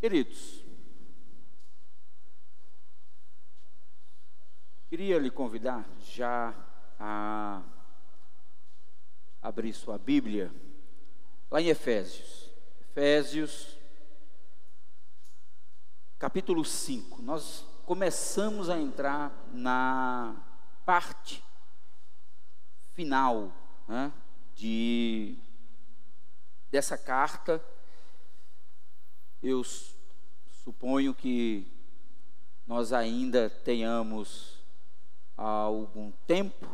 Queridos, queria lhe convidar já a abrir sua Bíblia lá em Efésios. Efésios, capítulo 5. Nós começamos a entrar na parte final né, de, dessa carta eu suponho que nós ainda tenhamos algum tempo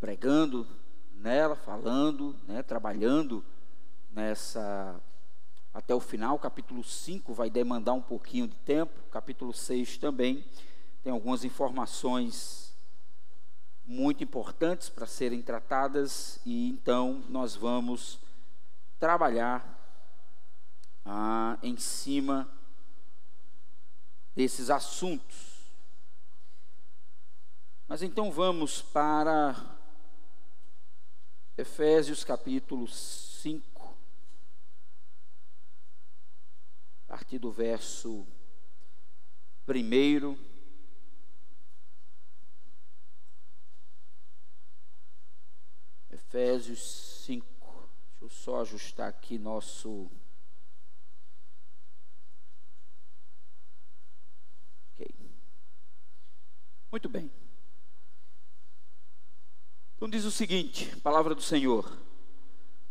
pregando nela, falando, né, trabalhando nessa até o final, capítulo 5 vai demandar um pouquinho de tempo, capítulo 6 também tem algumas informações muito importantes para serem tratadas e então nós vamos trabalhar ah, em cima desses assuntos. Mas então vamos para Efésios capítulo 5, a partir do verso 1. Efésios 5. Deixa eu só ajustar aqui nosso Muito bem. Então diz o seguinte, palavra do Senhor: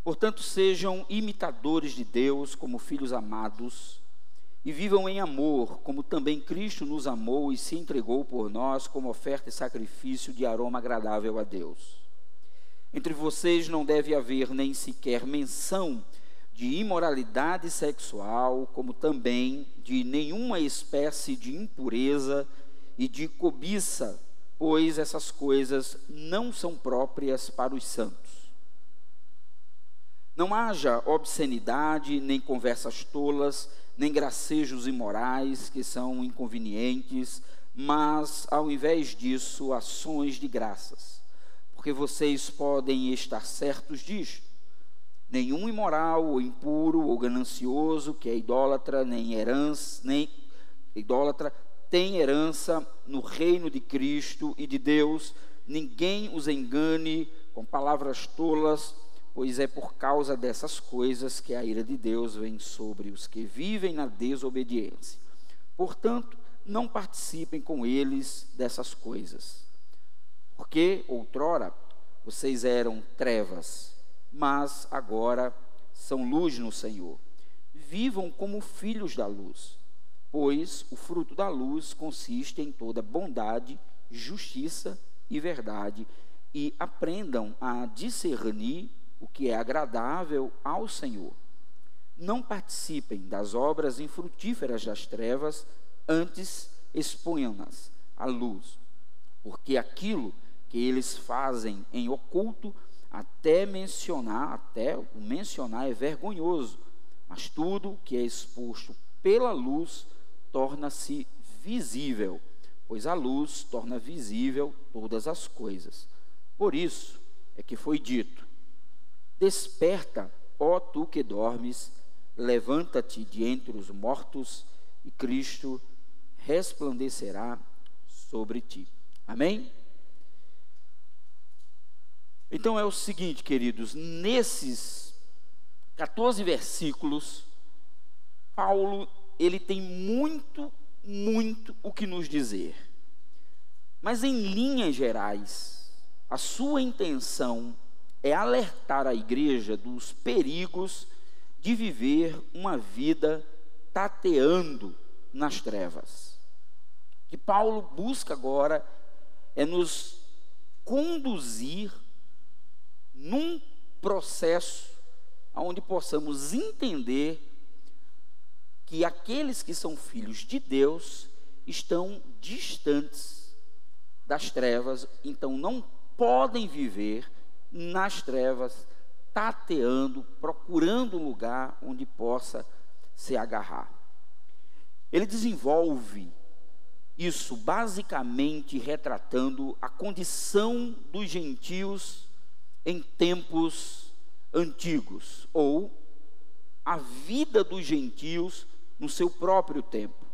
Portanto, sejam imitadores de Deus como filhos amados, e vivam em amor, como também Cristo nos amou e se entregou por nós como oferta e sacrifício de aroma agradável a Deus. Entre vocês não deve haver nem sequer menção de imoralidade sexual, como também de nenhuma espécie de impureza e de cobiça, pois essas coisas não são próprias para os santos. Não haja obscenidade, nem conversas tolas, nem gracejos imorais que são inconvenientes, mas ao invés disso, ações de graças. Porque vocês podem estar certos disto. Nenhum imoral, ou impuro, ou ganancioso, que é idólatra, nem herança, nem idólatra, tem herança no reino de Cristo e de Deus. Ninguém os engane com palavras tolas, pois é por causa dessas coisas que a ira de Deus vem sobre os que vivem na desobediência. Portanto, não participem com eles dessas coisas. Porque outrora vocês eram trevas, mas agora são luz no Senhor. Vivam como filhos da luz pois o fruto da luz consiste em toda bondade, justiça e verdade, e aprendam a discernir o que é agradável ao Senhor. Não participem das obras infrutíferas das trevas, antes exponham-nas à luz, porque aquilo que eles fazem em oculto, até mencionar, até o mencionar é vergonhoso, mas tudo que é exposto pela luz torna-se visível, pois a luz torna visível todas as coisas. Por isso é que foi dito: Desperta, ó tu que dormes, levanta-te de entre os mortos, e Cristo resplandecerá sobre ti. Amém? Então é o seguinte, queridos, nesses 14 versículos, Paulo ele tem muito, muito o que nos dizer. Mas em linhas gerais, a sua intenção é alertar a igreja dos perigos de viver uma vida tateando nas trevas. O que Paulo busca agora é nos conduzir num processo onde possamos entender que aqueles que são filhos de Deus estão distantes das trevas, então não podem viver nas trevas, tateando, procurando um lugar onde possa se agarrar. Ele desenvolve isso basicamente retratando a condição dos gentios em tempos antigos, ou a vida dos gentios no seu próprio tempo.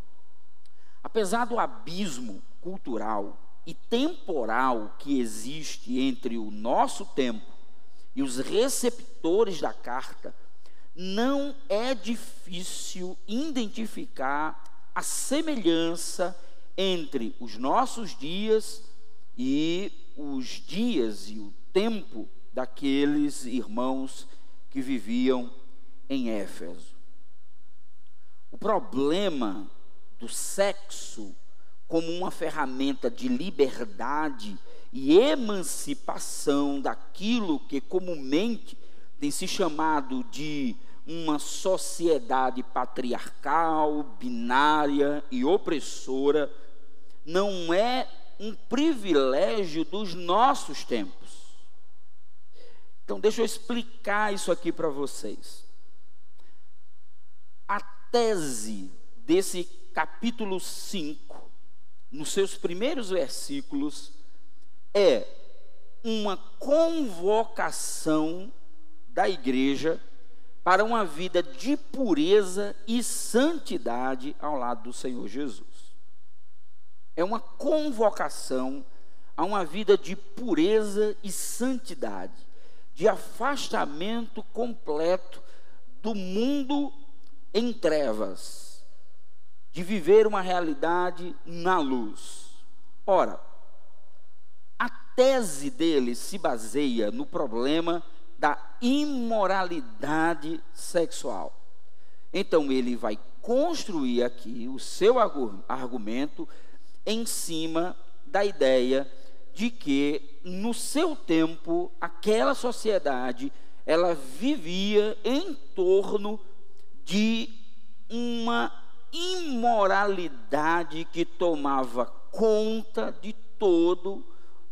Apesar do abismo cultural e temporal que existe entre o nosso tempo e os receptores da carta, não é difícil identificar a semelhança entre os nossos dias e os dias e o tempo daqueles irmãos que viviam em Éfeso. O problema do sexo como uma ferramenta de liberdade e emancipação daquilo que comumente tem se chamado de uma sociedade patriarcal, binária e opressora, não é um privilégio dos nossos tempos. Então, deixa eu explicar isso aqui para vocês. A tese desse capítulo 5, nos seus primeiros versículos, é uma convocação da igreja para uma vida de pureza e santidade ao lado do Senhor Jesus. É uma convocação a uma vida de pureza e santidade, de afastamento completo do mundo em trevas, de viver uma realidade na luz. Ora, a tese dele se baseia no problema da imoralidade sexual. Então ele vai construir aqui o seu argumento em cima da ideia de que no seu tempo aquela sociedade ela vivia em torno de uma imoralidade que tomava conta de todo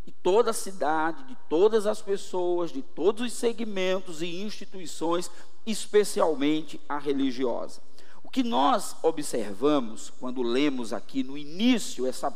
de toda a cidade, de todas as pessoas, de todos os segmentos e instituições, especialmente a religiosa. O que nós observamos quando lemos aqui no início essa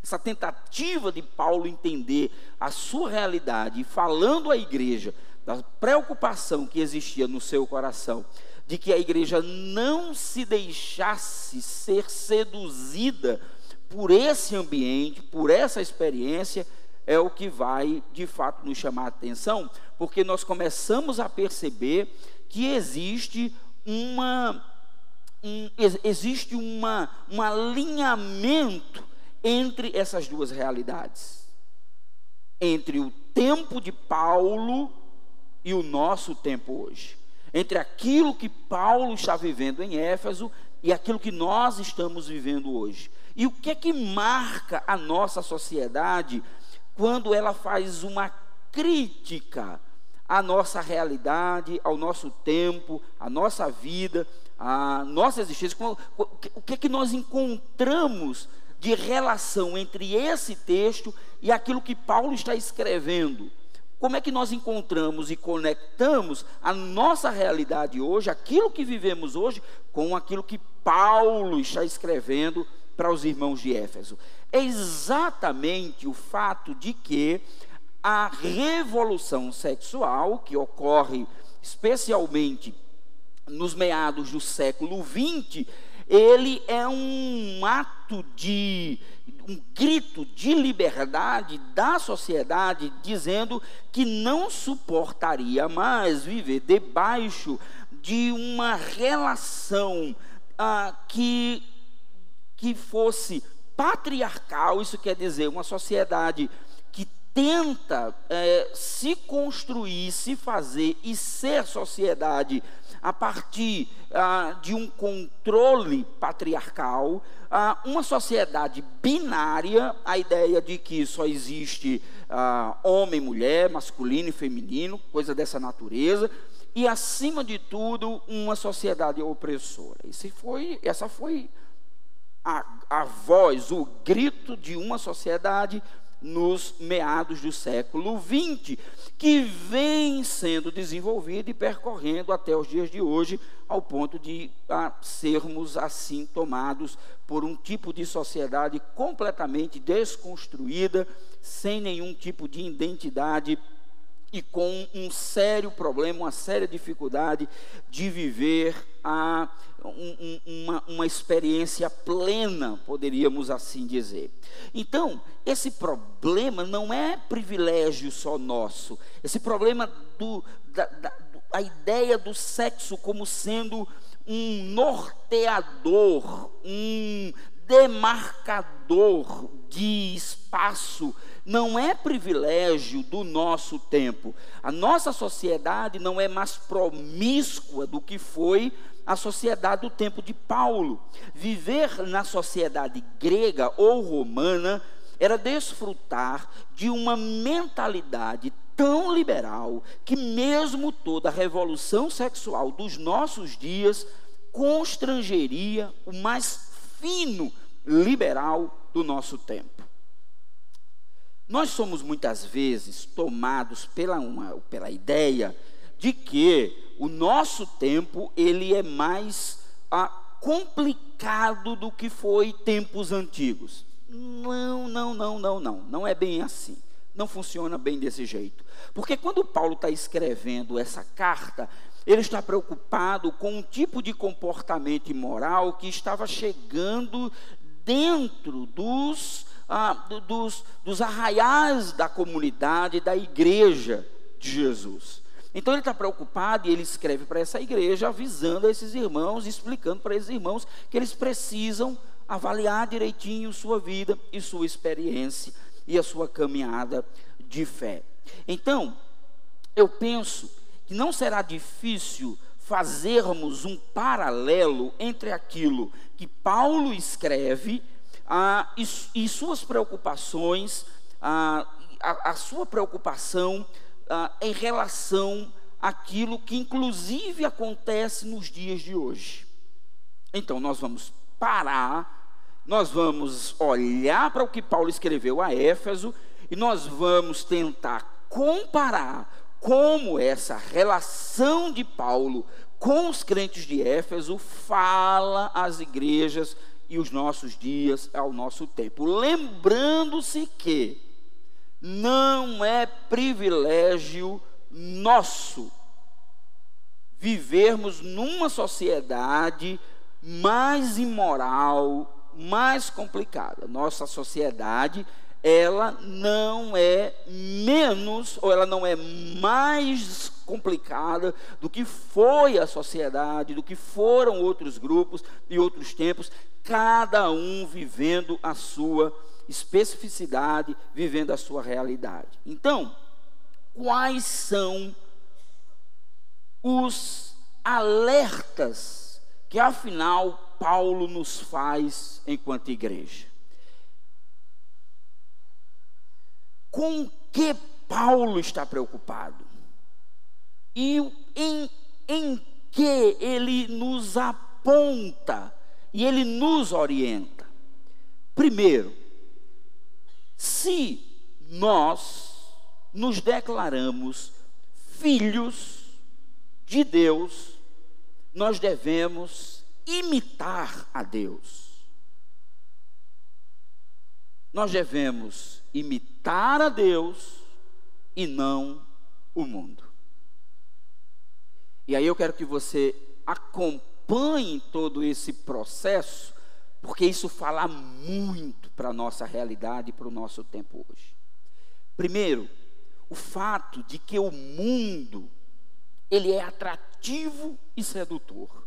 essa tentativa de Paulo entender a sua realidade falando à igreja da preocupação que existia no seu coração, de que a igreja não se deixasse ser seduzida por esse ambiente, por essa experiência, é o que vai de fato nos chamar a atenção, porque nós começamos a perceber que existe uma um, existe uma, um alinhamento entre essas duas realidades. Entre o tempo de Paulo e o nosso tempo hoje. Entre aquilo que Paulo está vivendo em Éfeso e aquilo que nós estamos vivendo hoje. E o que é que marca a nossa sociedade quando ela faz uma crítica à nossa realidade, ao nosso tempo, à nossa vida, à nossa existência? O que é que nós encontramos de relação entre esse texto e aquilo que Paulo está escrevendo? Como é que nós encontramos e conectamos a nossa realidade hoje, aquilo que vivemos hoje, com aquilo que Paulo está escrevendo para os irmãos de Éfeso. É exatamente o fato de que a revolução sexual, que ocorre especialmente nos meados do século XX, ele é um ato de um grito de liberdade da sociedade, dizendo que não suportaria mais viver debaixo de uma relação ah, que que fosse patriarcal, isso quer dizer uma sociedade tenta é, se construir, se fazer e ser sociedade a partir ah, de um controle patriarcal, ah, uma sociedade binária, a ideia de que só existe ah, homem, mulher, masculino e feminino, coisa dessa natureza, e acima de tudo uma sociedade opressora. Esse foi, essa foi a, a voz, o grito de uma sociedade nos meados do século XX, que vem sendo desenvolvida e percorrendo até os dias de hoje, ao ponto de a, sermos assim tomados por um tipo de sociedade completamente desconstruída, sem nenhum tipo de identidade e com um sério problema, uma séria dificuldade de viver a, um, uma, uma experiência plena, poderíamos assim dizer. Então, esse problema não é privilégio só nosso, esse problema do, da, da a ideia do sexo como sendo um norteador, um demarcador de espaço não é privilégio do nosso tempo. A nossa sociedade não é mais promíscua do que foi a sociedade do tempo de Paulo. Viver na sociedade grega ou romana era desfrutar de uma mentalidade tão liberal que, mesmo toda a revolução sexual dos nossos dias, constrangeria o mais fino liberal do nosso tempo. Nós somos muitas vezes tomados pela, uma, pela ideia de que o nosso tempo ele é mais ah, complicado do que foi tempos antigos. Não, não, não, não, não. Não é bem assim. Não funciona bem desse jeito. Porque quando Paulo está escrevendo essa carta, ele está preocupado com um tipo de comportamento imoral que estava chegando dentro dos ah, dos, dos arraiais da comunidade, da igreja de Jesus. Então ele está preocupado e ele escreve para essa igreja, avisando a esses irmãos, explicando para esses irmãos que eles precisam avaliar direitinho sua vida e sua experiência e a sua caminhada de fé. Então, eu penso que não será difícil fazermos um paralelo entre aquilo que Paulo escreve ah, e, e, suas preocupações, ah, a, a, sua preocupação ah, em relação àquilo que inclusive acontece nos dias de hoje. Então, nós vamos parar, nós vamos olhar para o que Paulo escreveu a Éfeso e nós vamos tentar comparar como essa relação de Paulo com os crentes de Éfeso fala às igrejas e os nossos dias ao nosso tempo. Lembrando-se que não é privilégio nosso vivermos numa sociedade mais imoral, mais complicada. Nossa sociedade, ela não é menos ou ela não é mais complicada do que foi a sociedade, do que foram outros grupos e outros tempos cada um vivendo a sua especificidade, vivendo a sua realidade. Então, quais são os alertas que afinal Paulo nos faz enquanto igreja? Com que Paulo está preocupado? E em, em que ele nos aponta e ele nos orienta. Primeiro, se nós nos declaramos filhos de Deus, nós devemos imitar a Deus. Nós devemos imitar a Deus e não o mundo. E aí eu quero que você acompanhe todo esse processo, porque isso fala muito para a nossa realidade e para o nosso tempo hoje. Primeiro, o fato de que o mundo ele é atrativo e sedutor.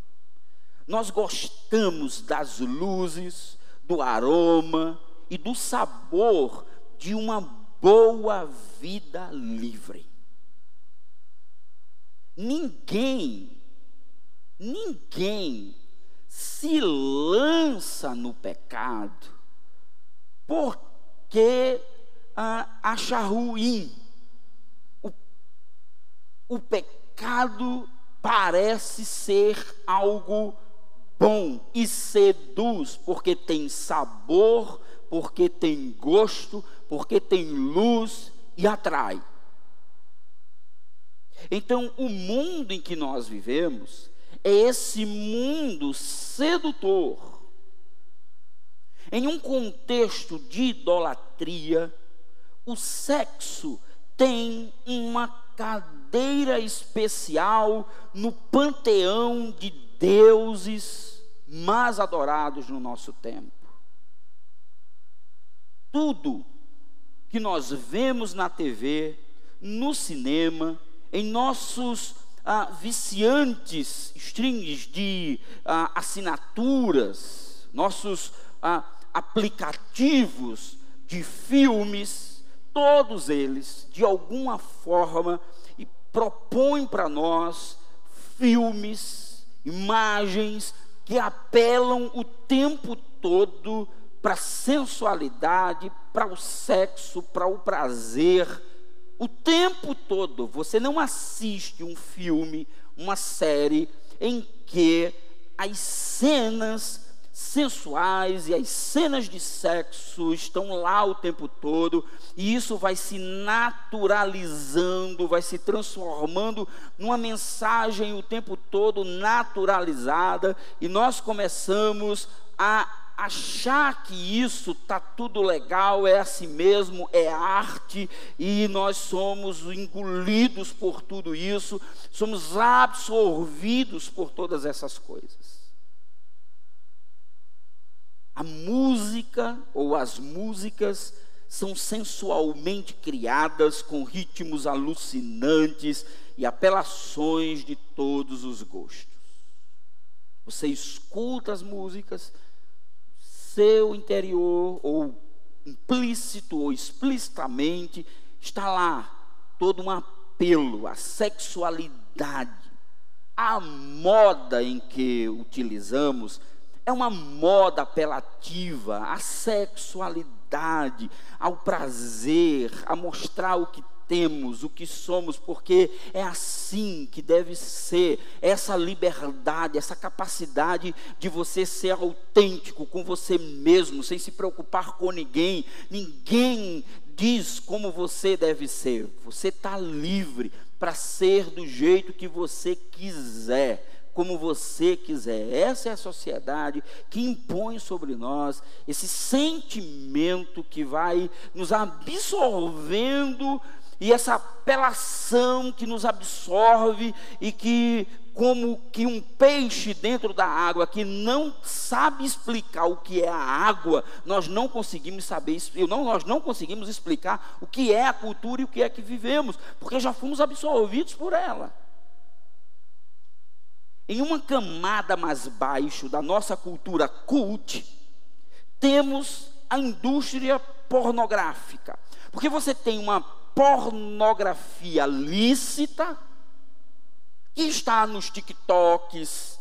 Nós gostamos das luzes, do aroma e do sabor de uma boa vida livre. Ninguém Ninguém se lança no pecado porque ah, acha ruim. O, o pecado parece ser algo bom e seduz, porque tem sabor, porque tem gosto, porque tem luz e atrai. Então, o mundo em que nós vivemos é esse mundo sedutor. Em um contexto de idolatria, o sexo tem uma cadeira especial no panteão de deuses mais adorados no nosso tempo. Tudo que nós vemos na TV, no cinema, em nossos ah, viciantes strings de ah, assinaturas, nossos ah, aplicativos de filmes, todos eles, de alguma forma, propõem para nós filmes, imagens que apelam o tempo todo para a sensualidade, para o sexo, para o prazer. O tempo todo você não assiste um filme, uma série em que as cenas sensuais e as cenas de sexo estão lá o tempo todo, e isso vai se naturalizando, vai se transformando numa mensagem o tempo todo naturalizada, e nós começamos a achar que isso tá tudo legal, é assim mesmo, é arte, e nós somos engolidos por tudo isso, somos absorvidos por todas essas coisas. A música ou as músicas são sensualmente criadas com ritmos alucinantes e apelações de todos os gostos. Você escuta as músicas, seu interior, ou implícito ou explicitamente, está lá todo um apelo à sexualidade, à moda em que utilizamos é uma moda apelativa à sexualidade, ao prazer, a mostrar o que temos, o que somos, porque é assim que deve ser essa liberdade, essa capacidade de você ser autêntico com você mesmo, sem se preocupar com ninguém. Ninguém diz como você deve ser. Você está livre para ser do jeito que você quiser como você quiser. Essa é a sociedade que impõe sobre nós esse sentimento que vai nos absorvendo e essa apelação que nos absorve e que como que um peixe dentro da água que não sabe explicar o que é a água, nós não conseguimos saber, não, nós não conseguimos explicar o que é a cultura e o que é que vivemos, porque já fomos absorvidos por ela. Em uma camada mais baixo da nossa cultura cult, temos a indústria pornográfica. Porque você tem uma pornografia lícita, que está nos TikToks,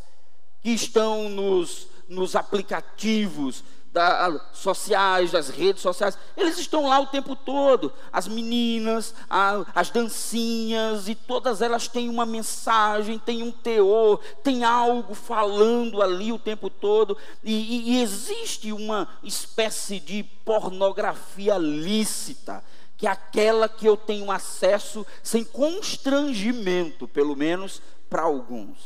que estão nos, nos aplicativos da, sociais, das redes sociais, eles estão lá o tempo todo. As meninas, a, as dancinhas, e todas elas têm uma mensagem, têm um teor, tem algo falando ali o tempo todo. E, e, e existe uma espécie de pornografia lícita, que aquela que eu tenho acesso sem constrangimento, pelo menos para alguns.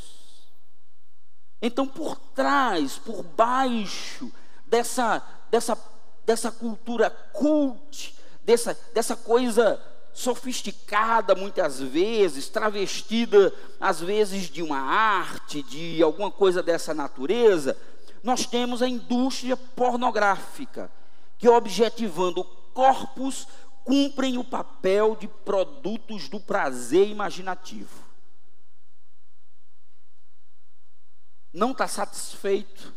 Então, por trás, por baixo, dessa, dessa, dessa cultura cult, dessa, dessa coisa sofisticada muitas vezes, travestida às vezes de uma arte, de alguma coisa dessa natureza, nós temos a indústria pornográfica, que objetivando corpos cumprem o papel de produtos do prazer imaginativo. Não está satisfeito,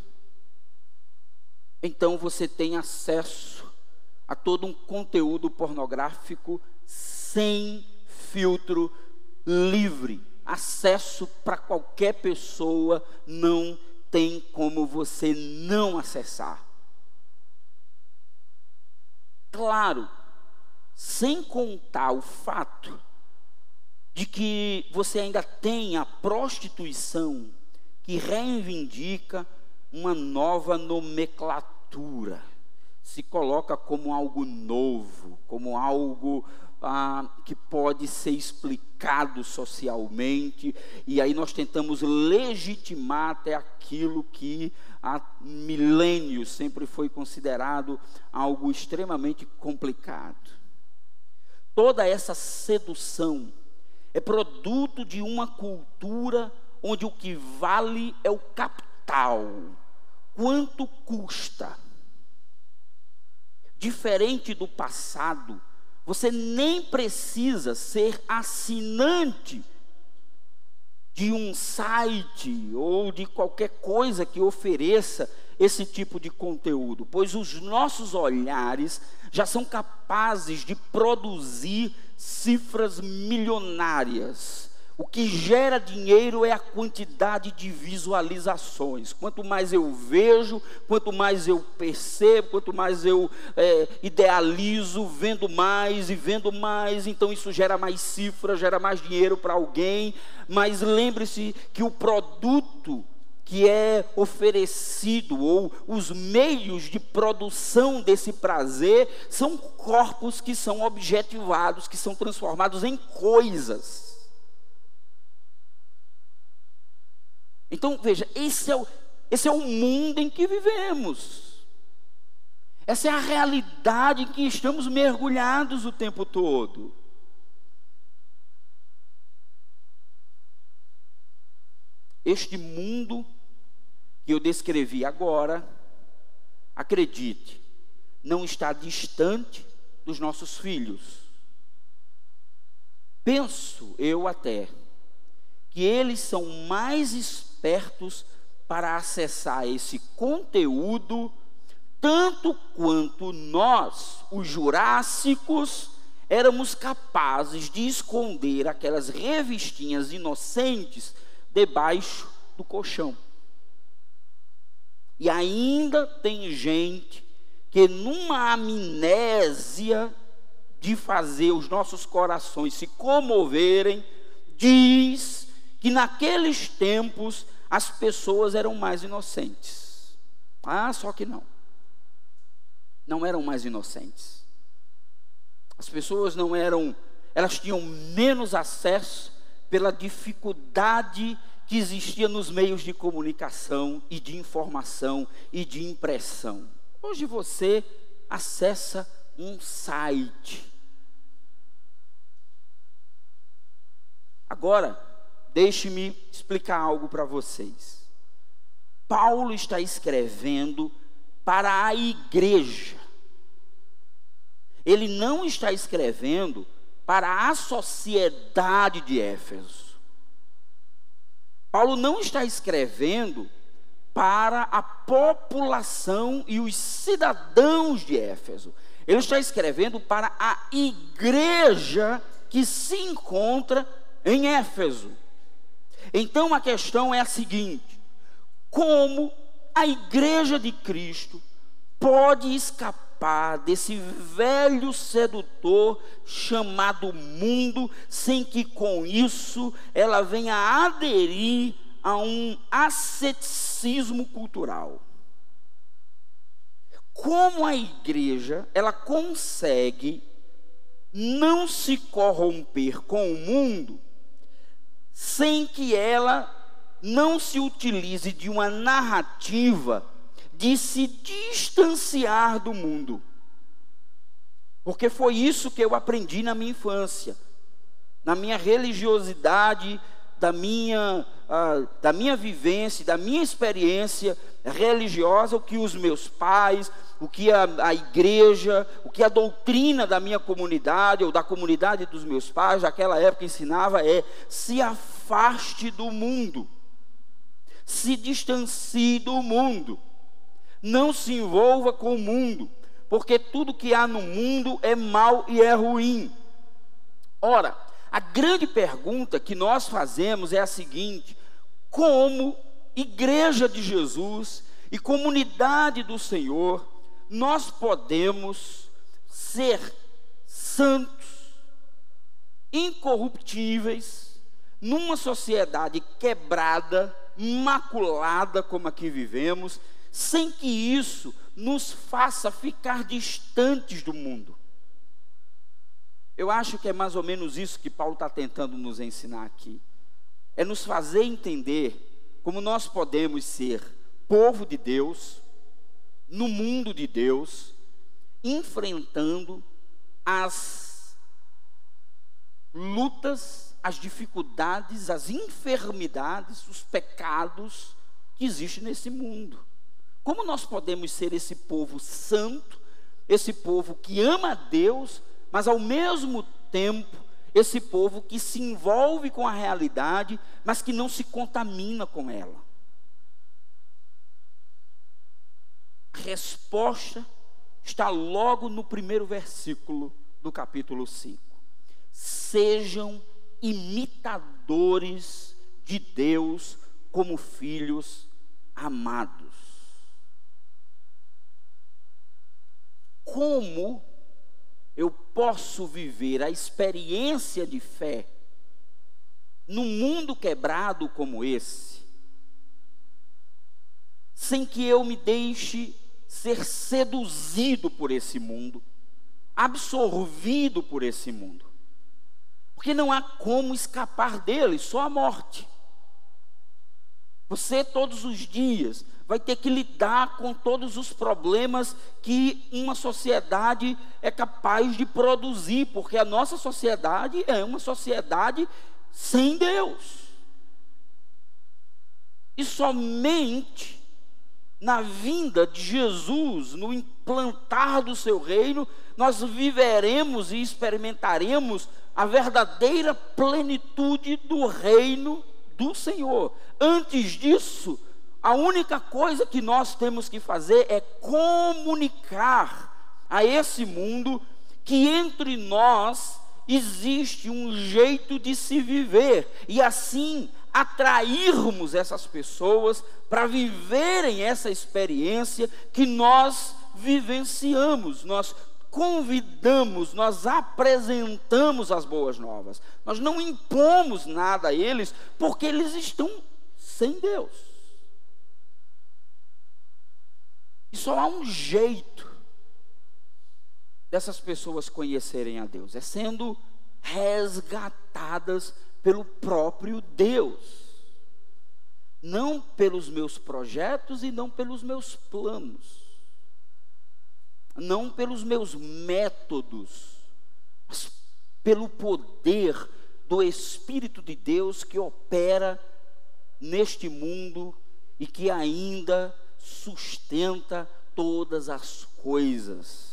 então você tem acesso a todo um conteúdo pornográfico sem filtro, livre. Acesso para qualquer pessoa, não tem como você não acessar. Claro, sem contar o fato de que você ainda tem a prostituição que reivindica uma nova nomenclatura. Se coloca como algo novo, como algo ah, que pode ser explicado socialmente, e aí nós tentamos legitimar até aquilo que há milênios sempre foi considerado algo extremamente complicado. Toda essa sedução é produto de uma cultura onde o que vale é o capital quanto custa. Diferente do passado, você nem precisa ser assinante de um site ou de qualquer coisa que ofereça esse tipo de conteúdo, pois os nossos olhares já são capazes de produzir cifras milionárias. O que gera dinheiro é a quantidade de visualizações. Quanto mais eu vejo, quanto mais eu percebo, quanto mais eu é, idealizo, vendo mais e vendo mais, então isso gera mais cifras, gera mais dinheiro para alguém. Mas lembre-se que o produto que é oferecido ou os meios de produção desse prazer são corpos que são objetivados, que são transformados em coisas. Então, veja, esse é o, esse é o mundo em que vivemos. Essa é a realidade em que estamos mergulhados o tempo todo. Este mundo que eu descrevi agora, acredite, não está distante dos nossos filhos. Penso eu até que eles são mais espertos para acessar esse conteúdo, tanto quanto nós, os jurássicos, éramos capazes de esconder aquelas revistinhas inocentes debaixo do colchão. E ainda tem gente que, numa amnésia de fazer os nossos corações se comoverem, diz que naqueles tempos as pessoas eram mais inocentes. Ah, só que não. Não eram mais inocentes. As pessoas não eram, elas tinham menos acesso pela dificuldade que existia nos meios de comunicação e de informação e de impressão. Hoje você acessa um site. Agora, Deixe-me explicar algo para vocês. Paulo está escrevendo para a igreja. Ele não está escrevendo para a sociedade de Éfeso. Paulo não está escrevendo para a população e os cidadãos de Éfeso. Ele está escrevendo para a igreja que se encontra em Éfeso. Então a questão é a seguinte: como a igreja de Cristo pode escapar desse velho sedutor chamado mundo, sem que com isso ela venha aderir a um asceticismo cultural? Como a igreja ela consegue não se corromper com o mundo sem que ela não se utilize de uma narrativa de se distanciar do mundo. Porque foi isso que eu aprendi na minha infância, na minha religiosidade, da minha, uh, da minha vivência, da minha experiência religiosa, o que os meus pais, o que a, a igreja, o que a doutrina da minha comunidade ou da comunidade dos meus pais daquela época ensinava é: se afaste do mundo, se distancie do mundo, não se envolva com o mundo, porque tudo que há no mundo é mal e é ruim. Ora, a grande pergunta que nós fazemos é a seguinte: como igreja de Jesus e comunidade do Senhor, nós podemos ser santos, incorruptíveis, numa sociedade quebrada, maculada como aqui vivemos, sem que isso nos faça ficar distantes do mundo. Eu acho que é mais ou menos isso que Paulo está tentando nos ensinar aqui. É nos fazer entender como nós podemos ser povo de Deus, no mundo de Deus, enfrentando as lutas, as dificuldades, as enfermidades, os pecados que existem nesse mundo. Como nós podemos ser esse povo santo, esse povo que ama a Deus, mas ao mesmo tempo, esse povo que se envolve com a realidade, mas que não se contamina com ela? A resposta está logo no primeiro versículo do capítulo 5. Sejam imitadores de Deus como filhos amados. Como eu posso viver a experiência de fé num mundo quebrado como esse, sem que eu me deixe ser seduzido por esse mundo, absorvido por esse mundo. Porque não há como escapar dele, só a morte. Você todos os dias vai ter que lidar com todos os problemas que uma sociedade é capaz de produzir, porque a nossa sociedade é uma sociedade sem Deus. E somente na vinda de Jesus, no implantar do seu reino, nós viveremos e experimentaremos a verdadeira plenitude do reino do Senhor. Antes disso, a única coisa que nós temos que fazer é comunicar a esse mundo que entre nós existe um jeito de se viver e assim atrairmos essas pessoas para viverem essa experiência que nós vivenciamos, nós convidamos, nós apresentamos as boas novas. Nós não impomos nada a eles, porque eles estão sem Deus. E só há um jeito dessas pessoas conhecerem a Deus, é sendo resgatadas pelo próprio Deus. Não pelos meus projetos e não pelos meus planos. Não pelos meus métodos, mas pelo poder do Espírito de Deus que opera neste mundo e que ainda sustenta todas as coisas.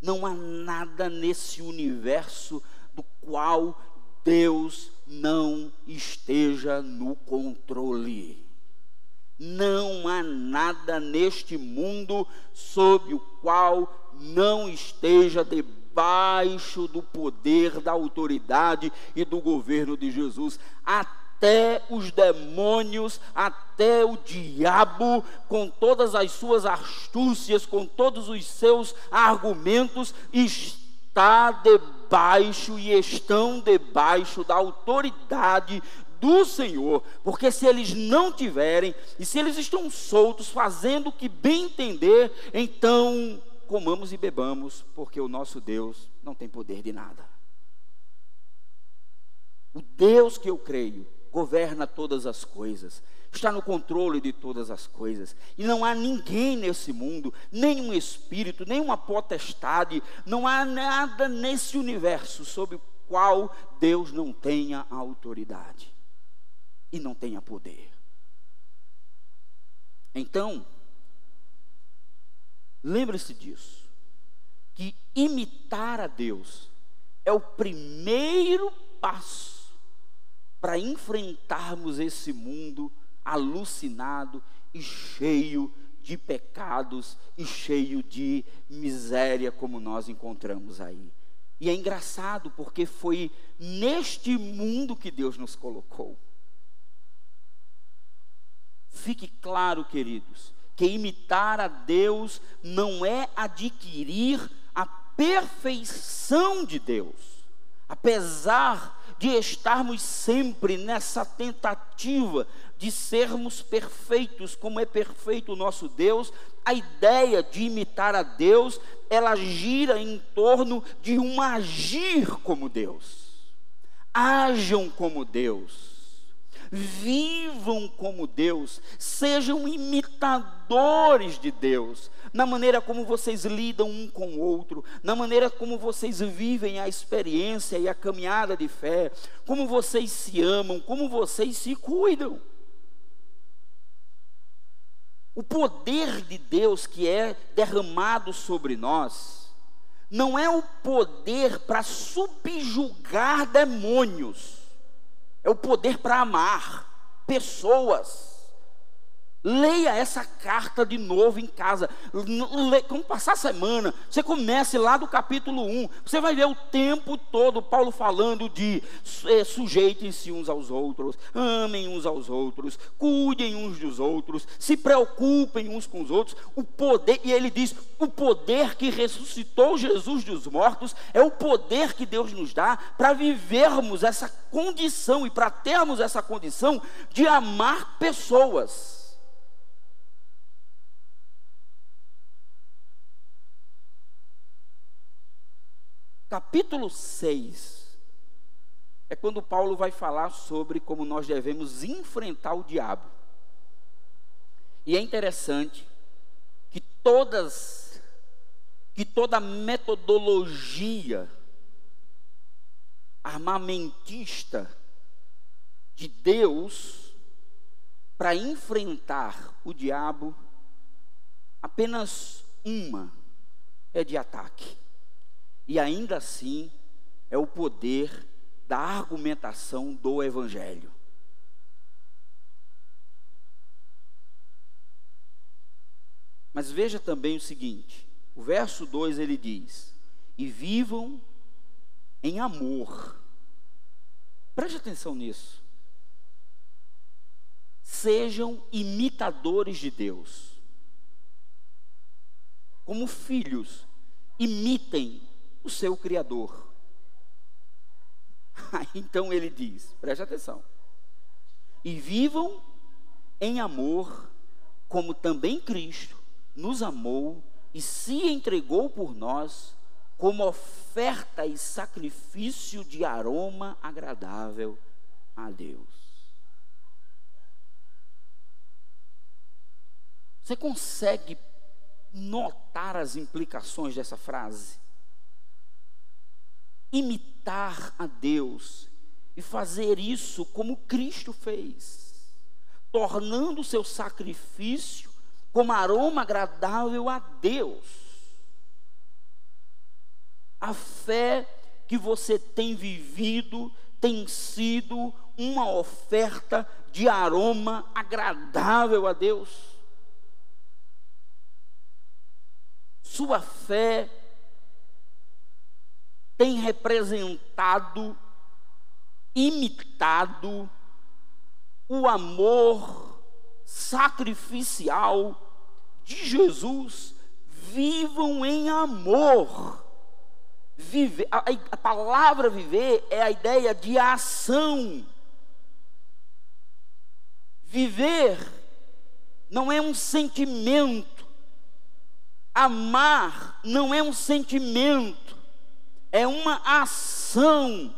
Não há nada nesse universo do qual Deus não esteja no controle. Não há nada neste mundo sob o qual não esteja debaixo do poder, da autoridade e do governo de Jesus. Até os demônios, até o diabo, com todas as suas astúcias, com todos os seus argumentos, está debaixo e estão debaixo da autoridade do Senhor, porque se eles não tiverem, e se eles estão soltos, fazendo o que bem entender, então comamos e bebamos, porque o nosso Deus não tem poder de nada. O Deus que eu creio governa todas as coisas, está no controle de todas as coisas. E não há ninguém nesse mundo, nenhum espírito, nenhuma potestade, não há nada nesse universo sobre o qual Deus não tenha autoridade e não tenha poder. Então, lembre-se disso, que imitar a Deus é o primeiro passo para enfrentarmos esse mundo alucinado e cheio de pecados e cheio de miséria, como nós encontramos aí. E é engraçado porque foi neste mundo que Deus nos colocou. Fique claro, queridos, que imitar a Deus não é adquirir a perfeição de Deus. Apesar de estarmos sempre nessa tentativa de sermos perfeitos, como é perfeito o nosso Deus, a ideia de imitar a Deus, ela gira em torno de um agir como Deus. Ajam como Deus. Vivam como Deus, sejam imitadores de Deus, na maneira como vocês lidam um com o outro, na maneira como vocês vivem a experiência e a caminhada de fé, como vocês se amam, como vocês se cuidam. O poder de Deus que é derramado sobre nós, não é o poder para subjugar demônios, é o poder para amar pessoas. Leia essa carta de novo em casa. Quando passar a semana, você comece lá do capítulo 1. Você vai ver o tempo todo Paulo falando de é, sujeitem-se uns aos outros, amem uns aos outros, cuidem uns dos outros, se preocupem uns com os outros. O poder, e ele diz: o poder que ressuscitou Jesus dos mortos é o poder que Deus nos dá para vivermos essa condição e para termos essa condição de amar pessoas. Capítulo 6 é quando Paulo vai falar sobre como nós devemos enfrentar o diabo. E é interessante que todas que toda metodologia armamentista de Deus para enfrentar o diabo, apenas uma é de ataque. E ainda assim, é o poder da argumentação do Evangelho. Mas veja também o seguinte: o verso 2 ele diz: E vivam em amor. Preste atenção nisso. Sejam imitadores de Deus. Como filhos, imitem o seu Criador. Então ele diz: preste atenção. E vivam em amor, como também Cristo nos amou e se entregou por nós, como oferta e sacrifício de aroma agradável a Deus. Você consegue notar as implicações dessa frase? Imitar a Deus e fazer isso como Cristo fez, tornando o seu sacrifício como aroma agradável a Deus. A fé que você tem vivido tem sido uma oferta de aroma agradável a Deus. Sua fé tem representado, imitado o amor sacrificial de Jesus. Vivam em amor. Vive, a, a palavra viver é a ideia de ação. Viver não é um sentimento. Amar não é um sentimento é uma ação.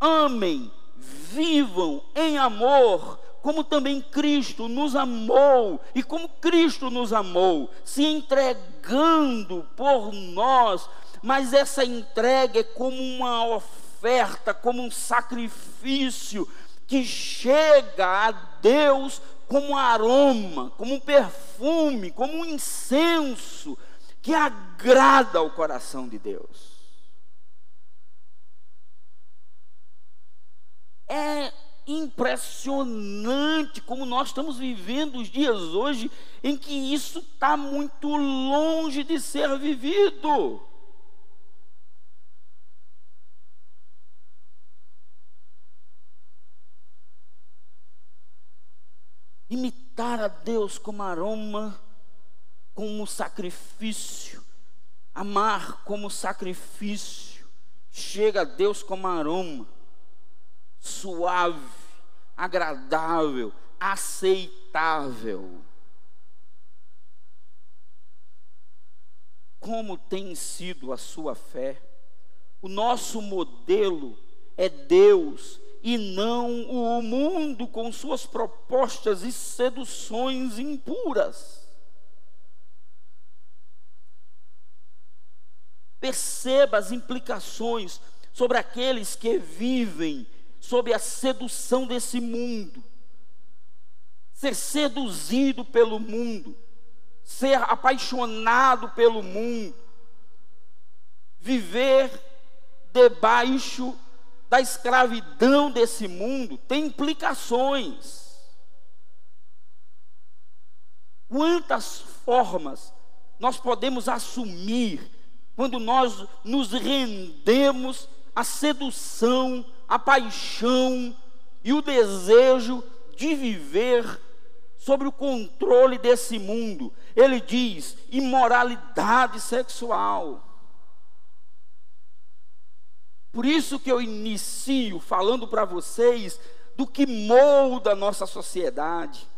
Amem, vivam em amor, como também Cristo nos amou, e como Cristo nos amou, se entregando por nós, mas essa entrega é como uma oferta, como um sacrifício que chega a Deus como aroma, como um perfume, como um incenso que agrada ao coração de Deus. É impressionante como nós estamos vivendo os dias hoje em que isso está muito longe de ser vivido. Imitar a Deus como aroma, como sacrifício, amar como sacrifício, chega a Deus como aroma suave, agradável, aceitável. Como tem sido a sua fé? O nosso modelo é Deus e não o mundo com suas propostas e seduções impuras. Perceba as implicações sobre aqueles que vivem sob a sedução desse mundo, ser seduzido pelo mundo, ser apaixonado pelo mundo, viver debaixo da escravidão desse mundo tem implicações. Quantas formas nós podemos assumir quando nós nos rendemos à sedução, à paixão e o desejo de viver sobre o controle desse mundo. Ele diz: imoralidade sexual. Por isso que eu inicio falando para vocês do que molda a nossa sociedade,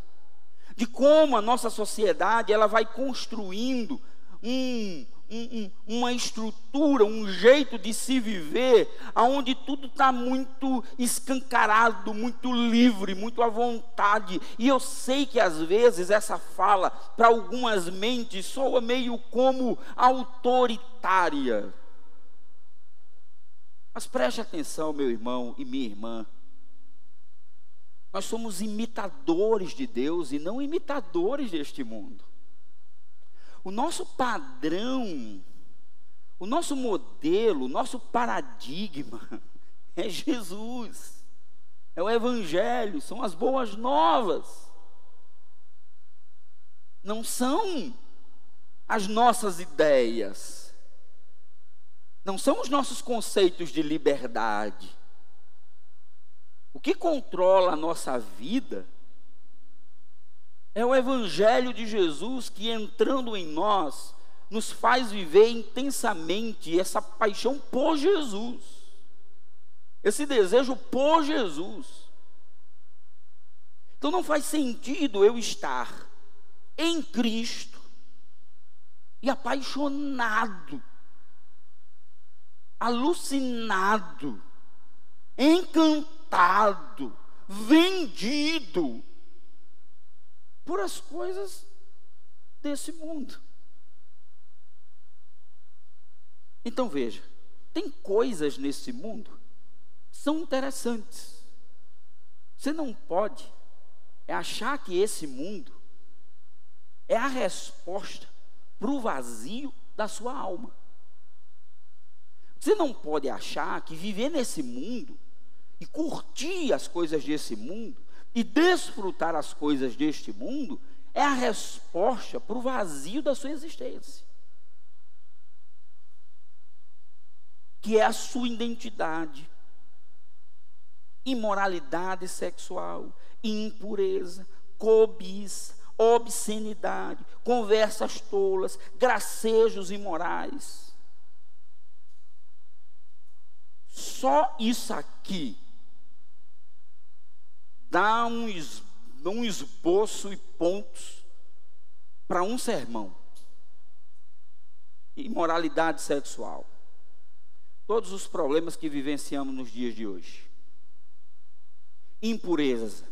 de como a nossa sociedade ela vai construindo um, um, uma estrutura, um jeito de se viver, aonde tudo está muito escancarado, muito livre, muito à vontade. E eu sei que às vezes essa fala para algumas mentes soa meio como autoritária. Mas preste atenção, meu irmão e minha irmã. Nós somos imitadores de Deus e não imitadores deste mundo. O nosso padrão, o nosso modelo, o nosso paradigma é Jesus, é o Evangelho, são as boas novas. Não são as nossas ideias não são os nossos conceitos de liberdade. O que controla a nossa vida é o Evangelho de Jesus que, entrando em nós, nos faz viver intensamente essa paixão por Jesus, esse desejo por Jesus. Então não faz sentido eu estar em Cristo e apaixonado alucinado, encantado, vendido por as coisas desse mundo. Então veja, tem coisas nesse mundo que são interessantes. Você não pode é achar que esse mundo é a resposta para o vazio da sua alma. Você não pode achar que viver nesse mundo e curtir as coisas desse mundo e desfrutar as coisas deste mundo é a resposta para o vazio da sua existência. Que é a sua identidade, imoralidade sexual, impureza, cobiça, obscenidade, conversas tolas, gracejos imorais. Só isso aqui dá um, es, um esboço e pontos para um sermão. Imoralidade sexual. Todos os problemas que vivenciamos nos dias de hoje. Impureza.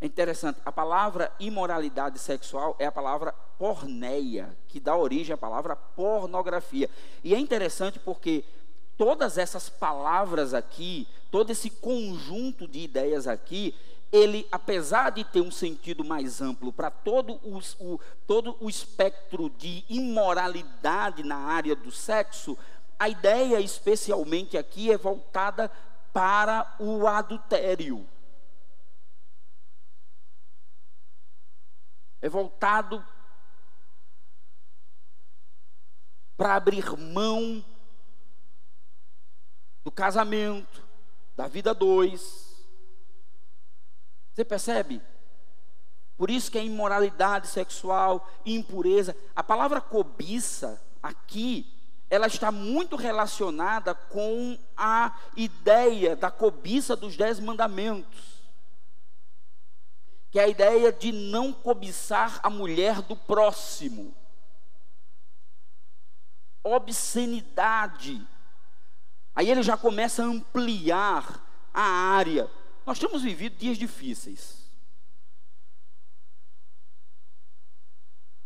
É interessante, a palavra imoralidade sexual é a palavra porneia, que dá origem à palavra pornografia. E é interessante porque todas essas palavras aqui, todo esse conjunto de ideias aqui, ele, apesar de ter um sentido mais amplo para todo o, todo o espectro de imoralidade na área do sexo, a ideia especialmente aqui é voltada para o adultério. É voltado para abrir mão do casamento, da vida dois. Você percebe? Por isso que a imoralidade sexual, impureza, a palavra cobiça aqui, ela está muito relacionada com a ideia da cobiça dos dez mandamentos. Que é a ideia de não cobiçar a mulher do próximo obscenidade. Aí ele já começa a ampliar a área. Nós temos vivido dias difíceis.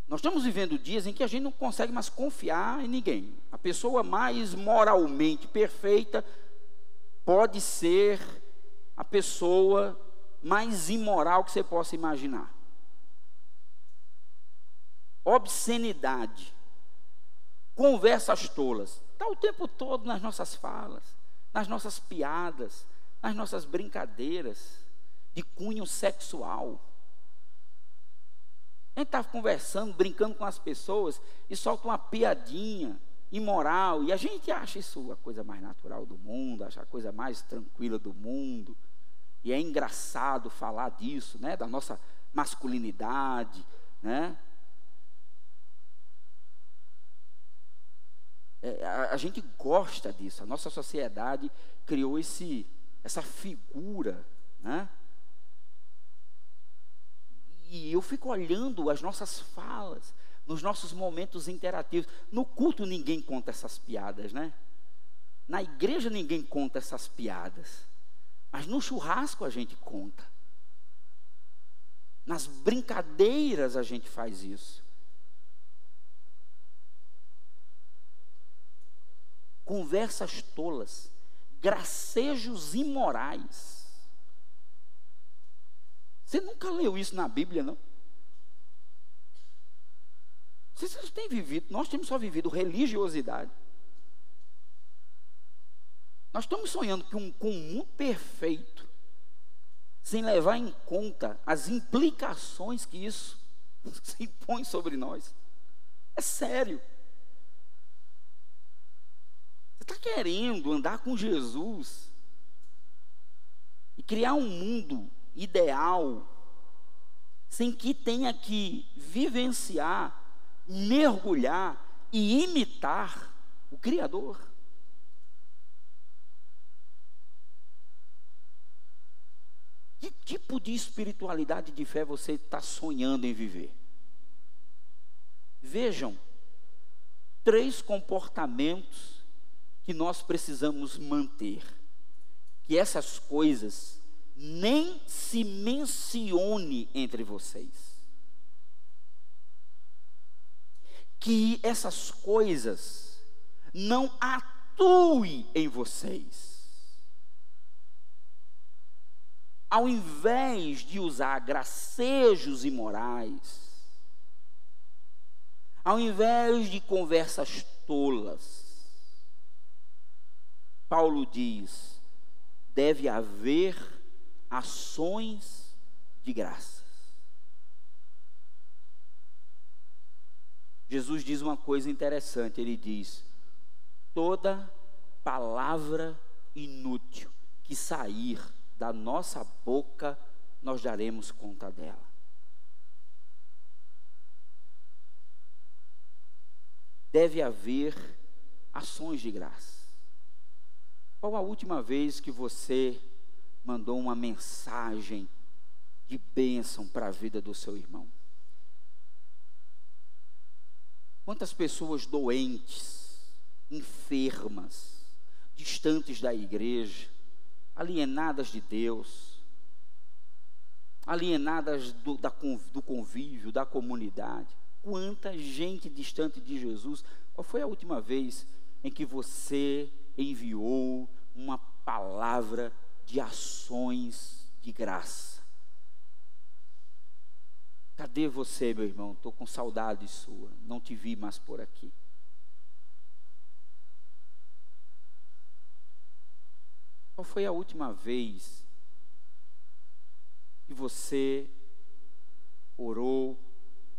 Nós estamos vivendo dias em que a gente não consegue mais confiar em ninguém. A pessoa mais moralmente perfeita pode ser a pessoa mais imoral que você possa imaginar. Obscenidade, conversas tolas, está o tempo todo nas nossas falas, nas nossas piadas, nas nossas brincadeiras de cunho sexual. A gente está conversando, brincando com as pessoas e solta uma piadinha imoral. E a gente acha isso a coisa mais natural do mundo, acha a coisa mais tranquila do mundo. E é engraçado falar disso, né? Da nossa masculinidade, né? É, a, a, gente gosta disso. A nossa sociedade criou esse, essa figura, né? E eu fico olhando as nossas falas, nos nossos momentos interativos. No culto ninguém conta essas piadas, né? Na igreja ninguém conta essas piadas. Mas no churrasco a gente conta. Nas brincadeiras a gente faz isso. Conversas tolas, gracejos imorais. Você nunca leu isso na Bíblia, não? Vocês têm vivido, nós temos só vivido religiosidade. Nós estamos sonhando com um, mundo perfeito, sem levar em conta as implicações que isso se impõe sobre nós. É sério. Está querendo andar com Jesus e criar um mundo ideal, sem que tenha que vivenciar, mergulhar e imitar o Criador. Que tipo de espiritualidade de fé você está sonhando em viver? Vejam, três comportamentos que nós precisamos manter. Que essas coisas nem se mencione entre vocês. Que essas coisas não atuem em vocês. Ao invés de usar gracejos imorais, ao invés de conversas tolas, Paulo diz: deve haver ações de graças. Jesus diz uma coisa interessante, ele diz: toda palavra inútil que sair da nossa boca, nós daremos conta dela. Deve haver ações de graça. Qual a última vez que você mandou uma mensagem de bênção para a vida do seu irmão. Quantas pessoas doentes, enfermas, distantes da igreja, alienadas de Deus, alienadas do, da, do convívio, da comunidade. Quanta gente distante de Jesus. Qual foi a última vez em que você enviou uma palavra de ações de graça. Cadê você, meu irmão? Estou com saudade sua. Não te vi mais por aqui. Qual foi a última vez que você orou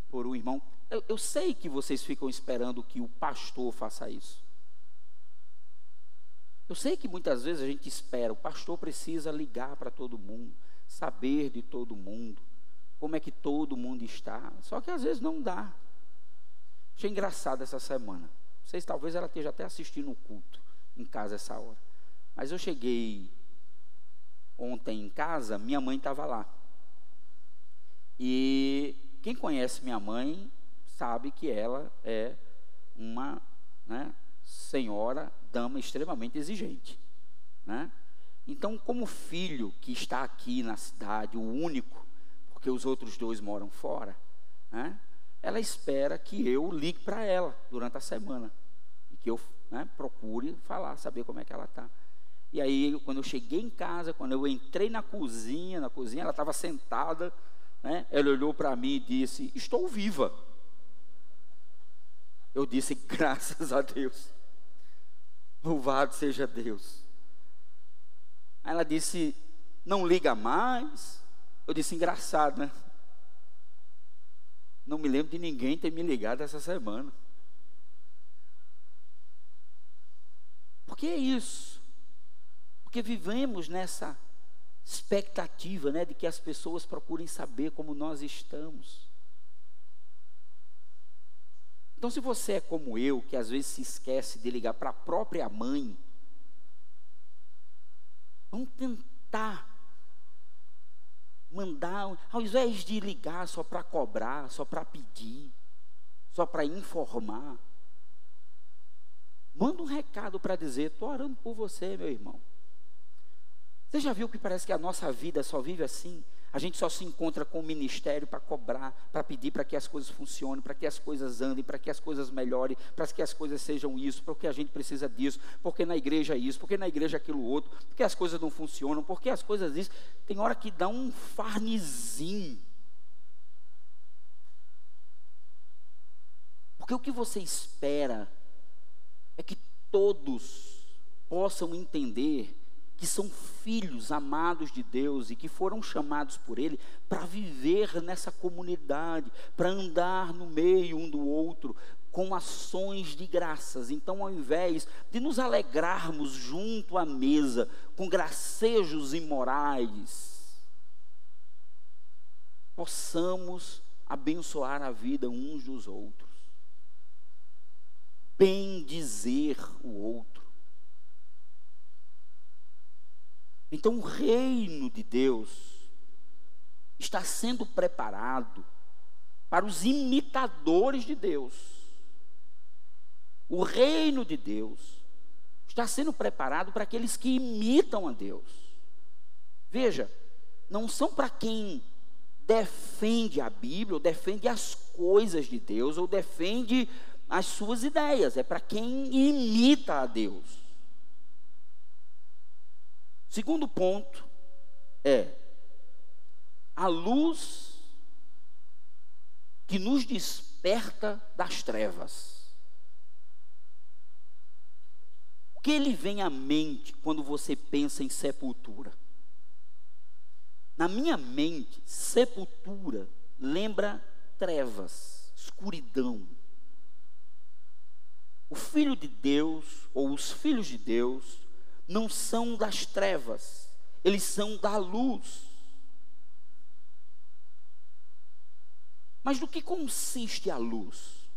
por um irmão? Eu, eu sei que vocês ficam esperando que o pastor faça isso. Eu sei que muitas vezes a gente espera, o pastor precisa ligar para todo mundo, saber de todo mundo, como é que todo mundo está. Só que às vezes não dá. Achei engraçado essa semana. Vocês talvez ela esteja até assistindo o culto em casa essa hora. Mas eu cheguei ontem em casa, minha mãe estava lá. E quem conhece minha mãe sabe que ela é uma né, senhora dama extremamente exigente. Né? Então, como filho que está aqui na cidade, o único, porque os outros dois moram fora, né? ela espera que eu ligue para ela durante a semana e que eu né, procure falar, saber como é que ela está. E aí, quando eu cheguei em casa, quando eu entrei na cozinha, na cozinha, ela estava sentada, né? Ela olhou para mim e disse: Estou viva. Eu disse: Graças a Deus. Louvado seja Deus. Aí ela disse: Não liga mais. Eu disse: Engraçado, né? Não me lembro de ninguém ter me ligado essa semana. Por que é isso? Porque vivemos nessa expectativa, né, de que as pessoas procurem saber como nós estamos. Então, se você é como eu, que às vezes se esquece de ligar para a própria mãe, vamos tentar mandar, ao invés de ligar só para cobrar, só para pedir, só para informar, manda um recado para dizer: estou orando por você, meu irmão. Você já viu que parece que a nossa vida só vive assim? A gente só se encontra com o ministério para cobrar, para pedir para que as coisas funcionem, para que as coisas andem, para que as coisas melhorem, para que as coisas sejam isso, porque a gente precisa disso, porque na igreja é isso, porque na igreja é aquilo outro, porque as coisas não funcionam, porque as coisas isso. Tem hora que dá um farnizinho. Porque o que você espera é que todos possam entender que são filhos amados de Deus e que foram chamados por Ele para viver nessa comunidade, para andar no meio um do outro, com ações de graças. Então, ao invés de nos alegrarmos junto à mesa com gracejos imorais, possamos abençoar a vida uns dos outros, bem dizer o outro Então, o reino de Deus está sendo preparado para os imitadores de Deus. O reino de Deus está sendo preparado para aqueles que imitam a Deus. Veja, não são para quem defende a Bíblia, ou defende as coisas de Deus, ou defende as suas ideias, é para quem imita a Deus. Segundo ponto é a luz que nos desperta das trevas. O que lhe vem à mente quando você pensa em sepultura? Na minha mente, sepultura lembra trevas, escuridão. O filho de Deus, ou os filhos de Deus, não são das trevas, eles são da luz. Mas do que consiste a luz?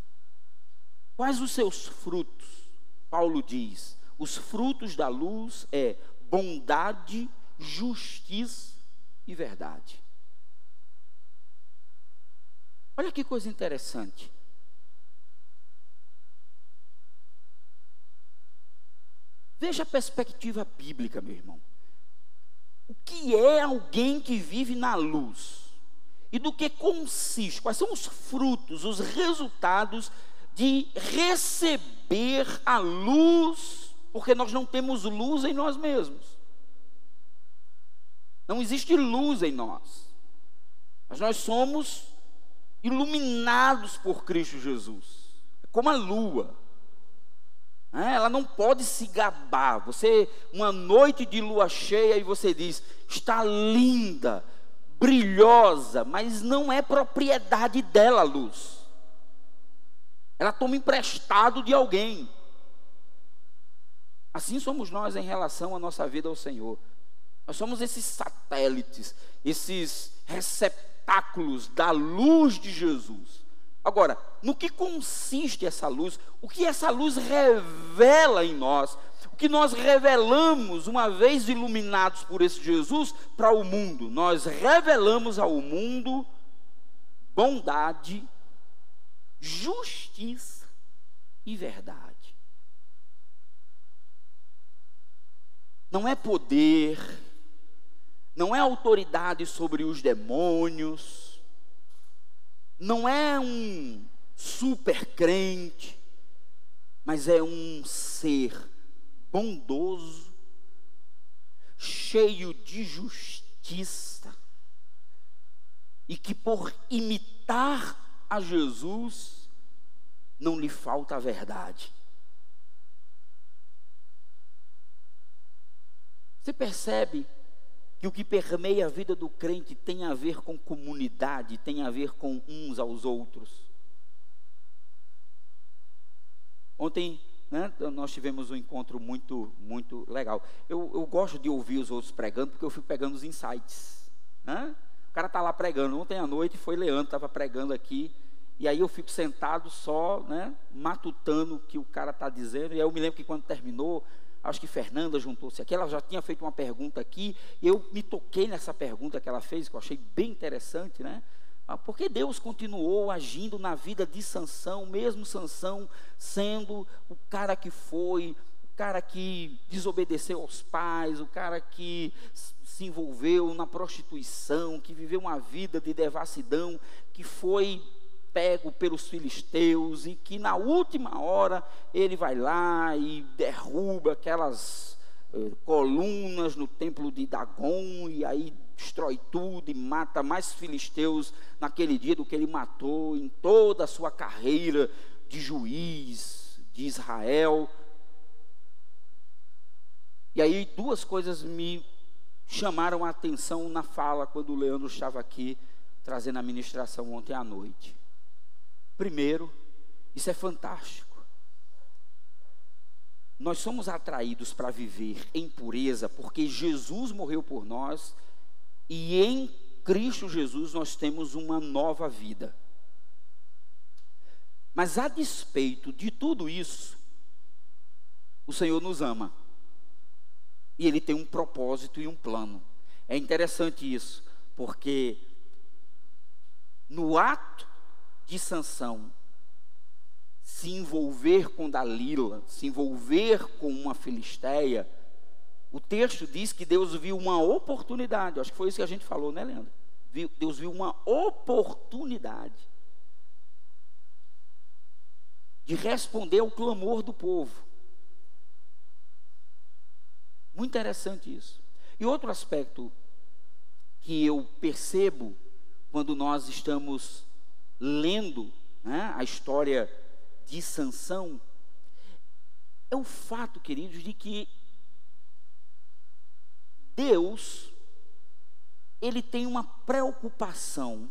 Quais os seus frutos? Paulo diz: os frutos da luz é bondade, justiça e verdade. Olha que coisa interessante. Veja a perspectiva bíblica, meu irmão. O que é alguém que vive na luz? E do que consiste? Quais são os frutos, os resultados de receber a luz, porque nós não temos luz em nós mesmos. Não existe luz em nós. Mas nós somos iluminados por Cristo Jesus. É como a lua. É, ela não pode se gabar. Você, uma noite de lua cheia, e você diz: está linda, brilhosa, mas não é propriedade dela a luz. Ela toma emprestado de alguém. Assim somos nós em relação à nossa vida ao Senhor. Nós somos esses satélites, esses receptáculos da luz de Jesus. Agora, no que consiste essa luz? O que essa luz revela em nós? O que nós revelamos uma vez iluminados por esse Jesus para o mundo? Nós revelamos ao mundo bondade, justiça e verdade. Não é poder, não é autoridade sobre os demônios, não é um super crente, mas é um ser bondoso, cheio de justiça, e que por imitar a Jesus, não lhe falta a verdade. Você percebe que o que permeia a vida do crente tem a ver com comunidade, tem a ver com uns aos outros. Ontem né, nós tivemos um encontro muito, muito legal. Eu, eu gosto de ouvir os outros pregando, porque eu fico pegando os insights. Né? O cara está lá pregando. Ontem à noite foi Leandro, estava pregando aqui. E aí eu fico sentado só, né, matutando o que o cara está dizendo. E aí eu me lembro que quando terminou, acho que Fernanda juntou-se aqui, ela já tinha feito uma pergunta aqui, e eu me toquei nessa pergunta que ela fez, que eu achei bem interessante, né? Ah, porque Deus continuou agindo na vida de Sansão, mesmo Sansão sendo o cara que foi, o cara que desobedeceu aos pais, o cara que se envolveu na prostituição, que viveu uma vida de devassidão, que foi pego pelos filisteus e que na última hora ele vai lá e derruba aquelas eh, colunas no templo de Dagon e aí destrói tudo e mata mais filisteus naquele dia do que ele matou em toda a sua carreira de juiz de Israel. E aí duas coisas me chamaram a atenção na fala quando o Leandro estava aqui trazendo a ministração ontem à noite. Primeiro, isso é fantástico. Nós somos atraídos para viver em pureza porque Jesus morreu por nós e em Cristo Jesus nós temos uma nova vida. Mas a despeito de tudo isso, o Senhor nos ama. E Ele tem um propósito e um plano. É interessante isso, porque no ato de Sansão se envolver com Dalila, se envolver com uma filisteia, o texto diz que Deus viu uma oportunidade. Acho que foi isso que a gente falou, né, Leandro? Deus viu uma oportunidade de responder ao clamor do povo. Muito interessante isso. E outro aspecto que eu percebo quando nós estamos lendo né, a história de Sansão, é o fato, queridos, de que Deus, ele tem uma preocupação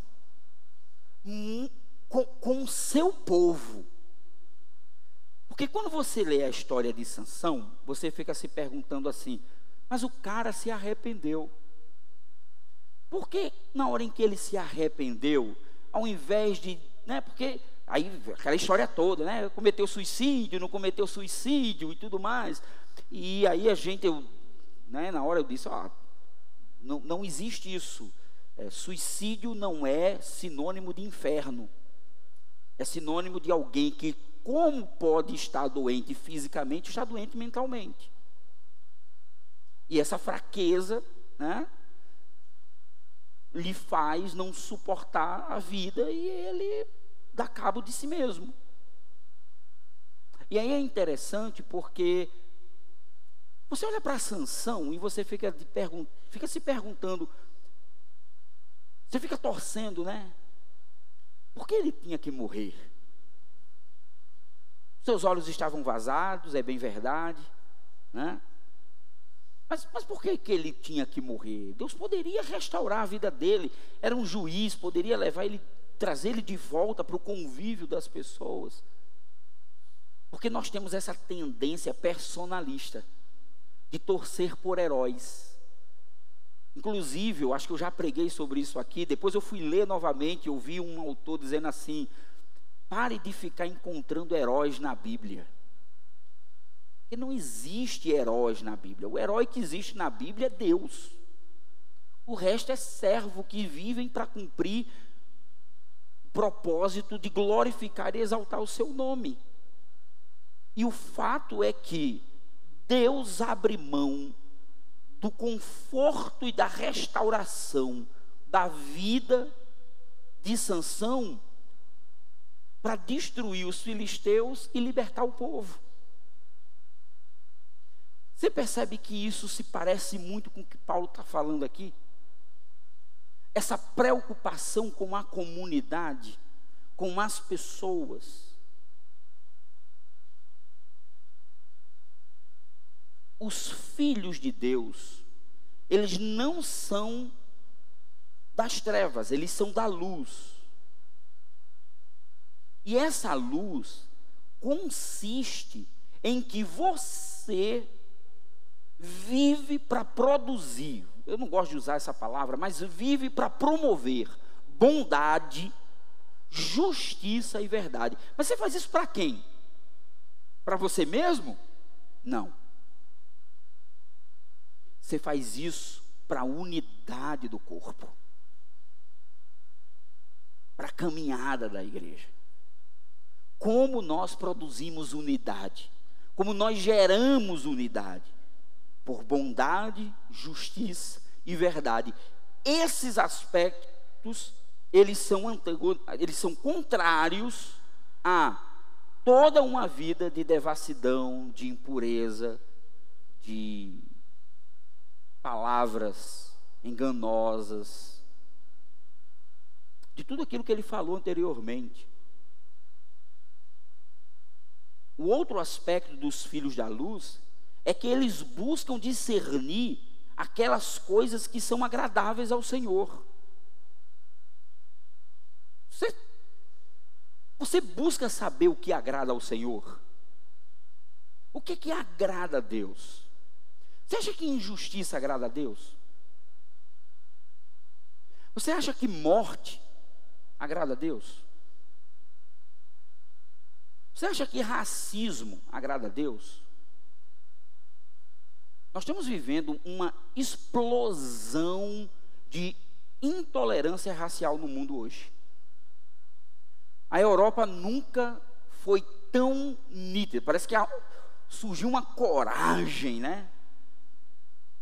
com, o seu povo. Porque quando você lê a história de Sansão, você fica se perguntando assim, mas o cara se arrependeu. Por que na hora em que ele se arrependeu, ao invés de, né, porque aí aquela história toda, né, cometeu suicídio, não cometeu suicídio e tudo mais. E aí a gente, eu, né, na hora eu disse, ó, não, não existe isso. É, suicídio não é sinônimo de inferno. É sinônimo de alguém que, como pode estar doente fisicamente, está doente mentalmente. E essa fraqueza, né, lhe faz não suportar a vida e ele dá cabo de si mesmo. E aí é interessante porque você olha para Sansão e você fica, fica se perguntando, você fica torcendo, né? Por que ele tinha que morrer? Seus olhos estavam vazados, é bem verdade, né? Mas, mas por que, que ele tinha que morrer? Deus poderia restaurar a vida dele, era um juiz, poderia levar ele, trazer ele de volta para o convívio das pessoas. Porque nós temos essa tendência personalista de torcer por heróis. Inclusive, eu acho que eu já preguei sobre isso aqui. Depois eu fui ler novamente, eu vi um autor dizendo assim: pare de ficar encontrando heróis na Bíblia. Porque não existe heróis na Bíblia. O herói que existe na Bíblia é Deus. O resto é servo que vivem para cumprir o propósito de glorificar e exaltar o seu nome. E o fato é que Deus abre mão do conforto e da restauração da vida de Sansão para destruir os filisteus e libertar o povo. Você percebe que isso se parece muito com o que Paulo está falando aqui? Essa preocupação com a comunidade, com as pessoas. Os filhos de Deus, eles não são das trevas, eles são da luz. E essa luz consiste em que você vive para produzir. Eu não gosto de usar essa palavra, mas vive para promover bondade, justiça e verdade. Mas você faz isso para quem? Para você mesmo? Não. Você faz isso para a unidade do corpo, para a caminhada da igreja. Como nós produzimos unidade, como nós geramos unidade por bondade, justiça e verdade. Esses aspectos, eles são, eles são contrários a toda uma vida de devassidão, de impureza, de palavras enganosas, de tudo aquilo que ele falou anteriormente. O outro aspecto dos filhos da luz é que eles buscam discernir aquelas coisas que são agradáveis ao Senhor. Você, você busca saber o que agrada ao Senhor? O que que agrada a Deus? Você acha que injustiça agrada a Deus? Você acha que morte agrada a Deus? Você acha que racismo agrada a Deus? Nós estamos vivendo uma explosão de intolerância racial no mundo hoje. A Europa nunca foi tão nítida. Parece que surgiu uma coragem, né?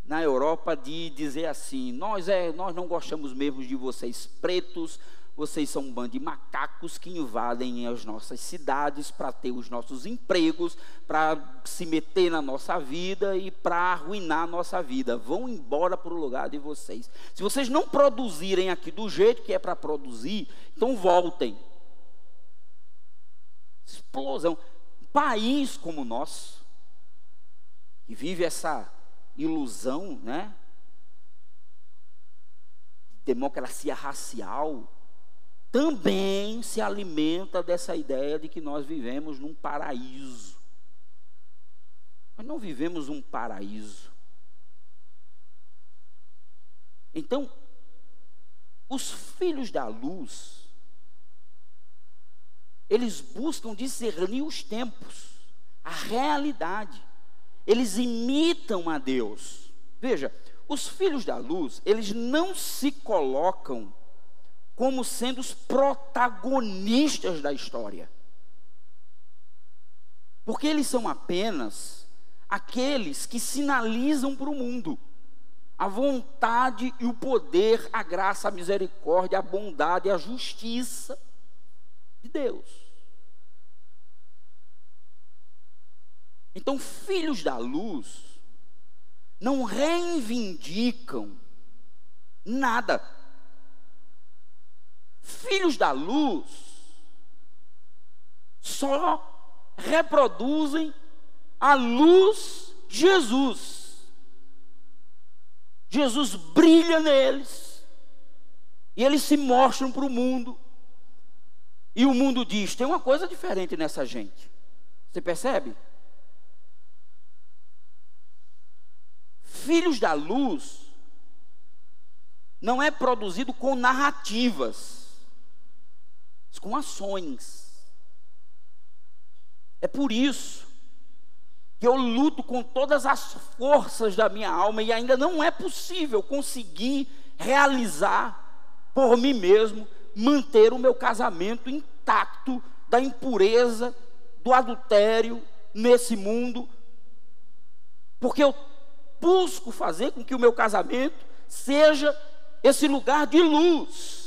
Na Europa de dizer assim: nós, é, nós não gostamos mesmo de vocês pretos, vocês são um bando de macacos que invadem as nossas cidades para ter os nossos empregos, para se meter na nossa vida e para arruinar a nossa vida. Vão embora para o lugar de vocês. Se vocês não produzirem aqui do jeito que é para produzir, então voltem. Explosão. Um país como o nosso, que vive essa ilusão, né? Democracia racial, também se alimenta dessa ideia de que nós vivemos num paraíso. Mas não vivemos um paraíso. Então, os filhos da luz, eles buscam discernir os tempos, a realidade. Eles imitam a Deus. Veja, os filhos da luz, eles não se colocam como sendo os protagonistas da história. Porque eles são apenas aqueles que sinalizam para o mundo a vontade e o poder, a graça, a misericórdia, a bondade e a justiça de Deus. Então, filhos da luz não reivindicam nada filhos da luz só reproduzem a luz Jesus. Jesus brilha neles e eles se mostram para o mundo. E o mundo diz: tem uma coisa diferente nessa gente. Você percebe? Filhos da luz não é produzido com narrativas com ações. É por isso que eu luto com todas as forças da minha alma e ainda não é possível conseguir realizar por mim mesmo, manter o meu casamento intacto da impureza, do adultério nesse mundo, porque eu busco fazer com que o meu casamento seja esse lugar de luz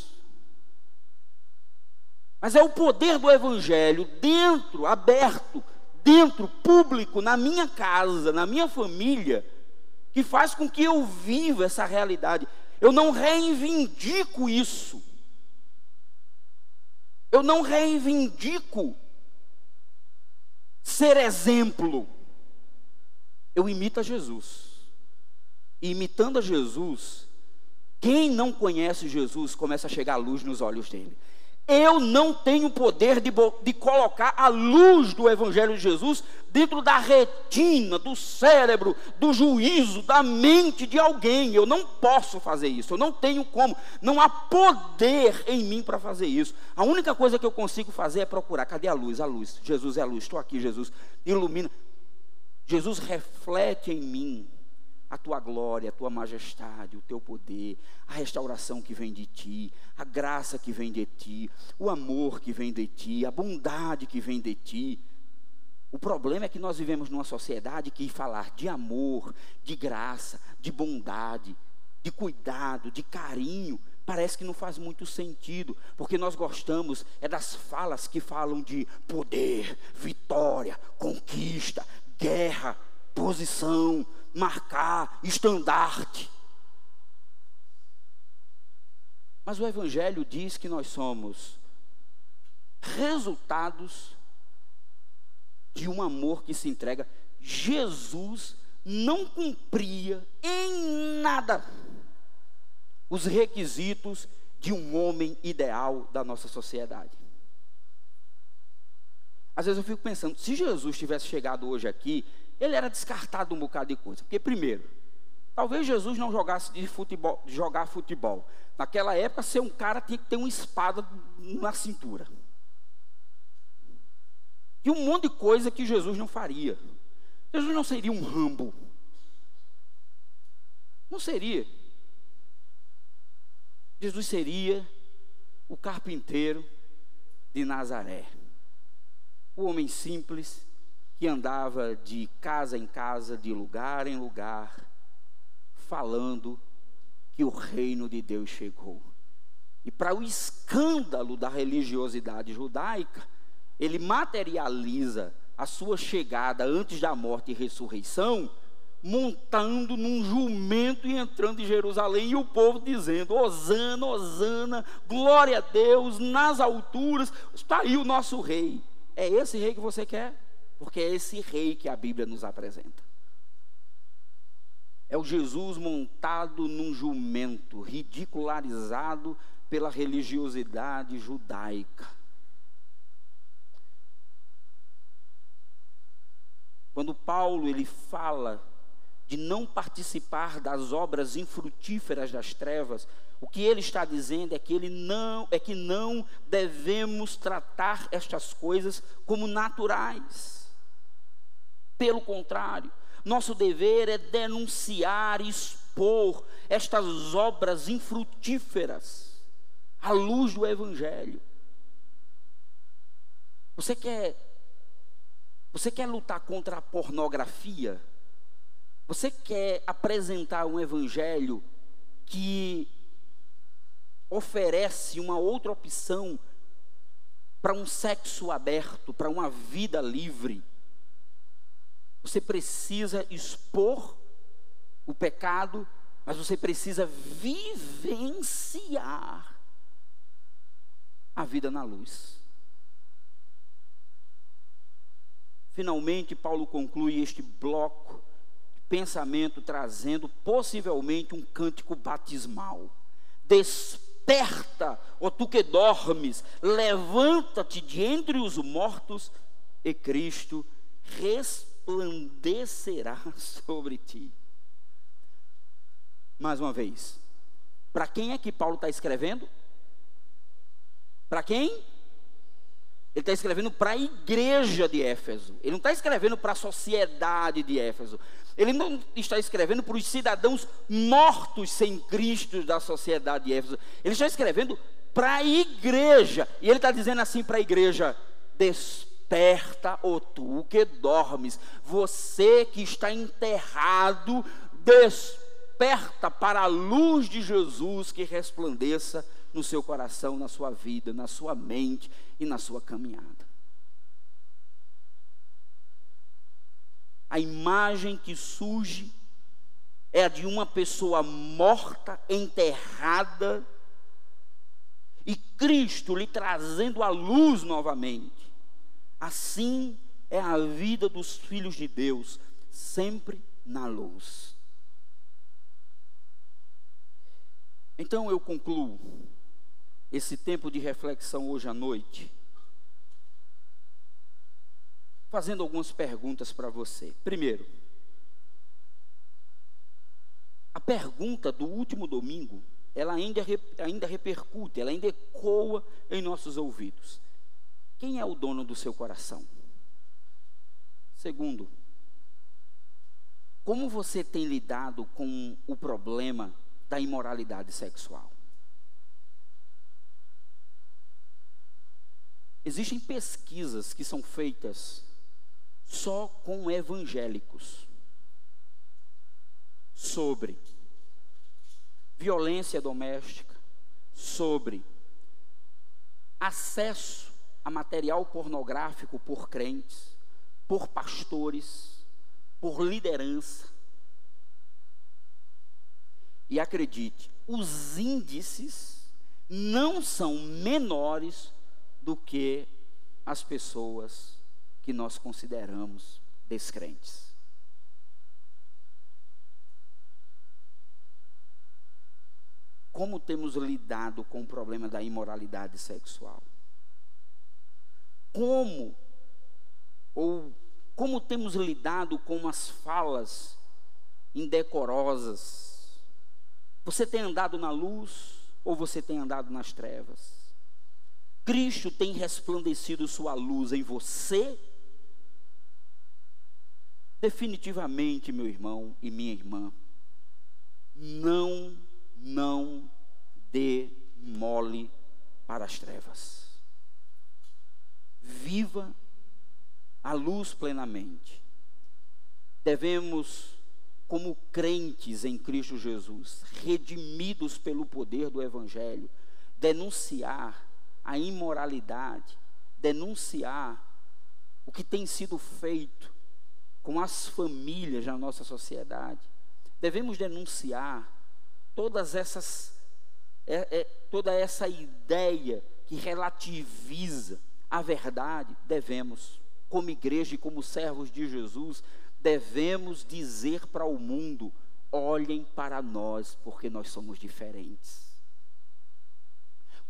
mas é o poder do Evangelho dentro, aberto, dentro, público, na minha casa, na minha família, que faz com que eu viva essa realidade. Eu não reivindico isso. Eu não reivindico ser exemplo. Eu imito a Jesus. E imitando a Jesus, quem não conhece Jesus começa a chegar a luz nos olhos dele. Eu não tenho poder de, de, colocar a luz do Evangelho de Jesus dentro da retina, do cérebro, do juízo, da mente de alguém. Eu não posso fazer isso, eu não tenho como. Não há poder em mim para fazer isso. A única coisa que eu consigo fazer é procurar. Cadê a luz? A luz. Jesus é a luz. Estou aqui, Jesus. Ilumina. Jesus reflete em mim a tua glória, a tua majestade, o teu poder, a restauração que vem de ti, a graça que vem de ti, o amor que vem de ti, a bondade que vem de ti. O problema é que nós vivemos numa sociedade que falar de amor, de graça, de bondade, de cuidado, de carinho, parece que não faz muito sentido, porque nós gostamos é das falas que falam de poder, vitória, conquista, guerra, posição, marcar, estandarte. Mas o Evangelho diz que nós somos resultados de um amor que se entrega. Jesus não cumpria em nada os requisitos de um homem ideal da nossa sociedade. Às vezes eu fico pensando, se Jesus tivesse chegado hoje aqui ele era descartado um bocado de coisa. Porque, primeiro, talvez Jesus não jogasse de futebol, jogar futebol. Naquela época, ser um cara tinha que ter uma espada na cintura. E um monte de coisa que Jesus não faria. Jesus não seria um rambo. Não seria. Jesus seria o carpinteiro de Nazaré. O homem simples, que andava de casa em casa, de lugar em lugar, falando que o reino de Deus chegou. E para o escândalo da religiosidade judaica, ele materializa a sua chegada antes da morte e ressurreição, montando num jumento e entrando em Jerusalém, e o povo dizendo: Hosana, Hosana, glória a Deus, nas alturas, está aí o nosso rei. É esse rei que você quer? Porque é esse rei que a Bíblia nos apresenta. É o Jesus montado num jumento, ridicularizado pela religiosidade judaica. Quando Paulo ele fala de não participar das obras infrutíferas das trevas, o que ele está dizendo é que ele não é que não devemos tratar estas coisas como naturais. Pelo contrário, nosso dever é denunciar expor estas obras infrutíferas à luz do Evangelho. Você quer, você quer lutar contra a pornografia? Você quer apresentar um Evangelho que oferece uma outra opção para um sexo aberto, para uma vida livre? Você precisa expor o pecado, mas você precisa vivenciar a vida na luz. Finalmente, Paulo conclui este bloco de pensamento trazendo possivelmente um cântico batismal. Desperta, ó tu que dormes, levanta-te de entre os mortos e Cristo ressuscitará resplandecerá sobre ti. Mais uma vez, para quem é que Paulo está escrevendo? Para quem? Ele está escrevendo para a igreja de Éfeso. Ele não está escrevendo para a sociedade de Éfeso. Ele não está escrevendo para os cidadãos mortos sem Cristo da sociedade de Éfeso. Ele está escrevendo para a igreja. E ele está dizendo assim para a igreja: desperta Desperta, ó tu que dormes, você que está enterrado, desperta para a luz de Jesus que resplandeça no seu coração, na sua vida, na sua mente e na sua caminhada. a imagem que surge é a de uma pessoa morta, enterrada, e Cristo lhe trazendo a luz novamente. Assim é a vida dos filhos de Deus, sempre na luz. Então eu concluo esse tempo de reflexão hoje à noite, fazendo algumas perguntas para você. Primeiro, a pergunta do último domingo, ela ainda, ainda repercute, ela ainda ecoa em nossos ouvidos. Quem é o dono do seu coração? Segundo, como você tem lidado com o problema da imoralidade sexual? Existem pesquisas que são feitas só com evangélicos sobre violência doméstica, sobre acesso a material pornográfico por crentes, por pastores, por liderança. E acredite, os índices não são menores do que as pessoas que nós consideramos descrentes. Como temos lidado com o problema da imoralidade sexual? Como ou como temos lidado com as falas indecorosas? Você tem andado na luz ou você tem andado nas trevas? Cristo tem resplandecido sua luz em você? Definitivamente, meu irmão e minha irmã, não, não dê mole para as trevas. Viva a luz plenamente. Devemos, como crentes em Cristo Jesus, redimidos pelo poder do Evangelho, denunciar a imoralidade, denunciar o que tem sido feito com as famílias na nossa sociedade. Devemos denunciar todas essas, é, é, toda essa ideia que relativiza a verdade. Devemos como igreja e como servos de Jesus, devemos dizer para o mundo: olhem para nós, porque nós somos diferentes.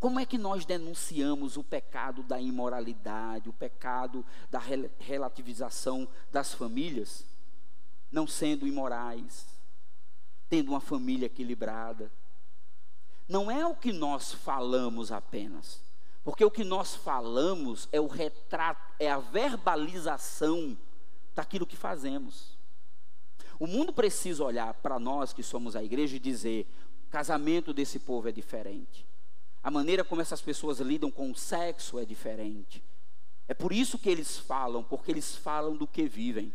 Como é que nós denunciamos o pecado da imoralidade, o pecado da relativização das famílias? Não sendo imorais, tendo uma família equilibrada. Não é o que nós falamos apenas, porque o que nós falamos é o retrato, é a verbalização daquilo que fazemos. O mundo precisa olhar para nós que somos a igreja e dizer: o casamento desse povo é diferente. A maneira como essas pessoas lidam com o sexo é diferente. É por isso que eles falam, porque eles falam do que vivem.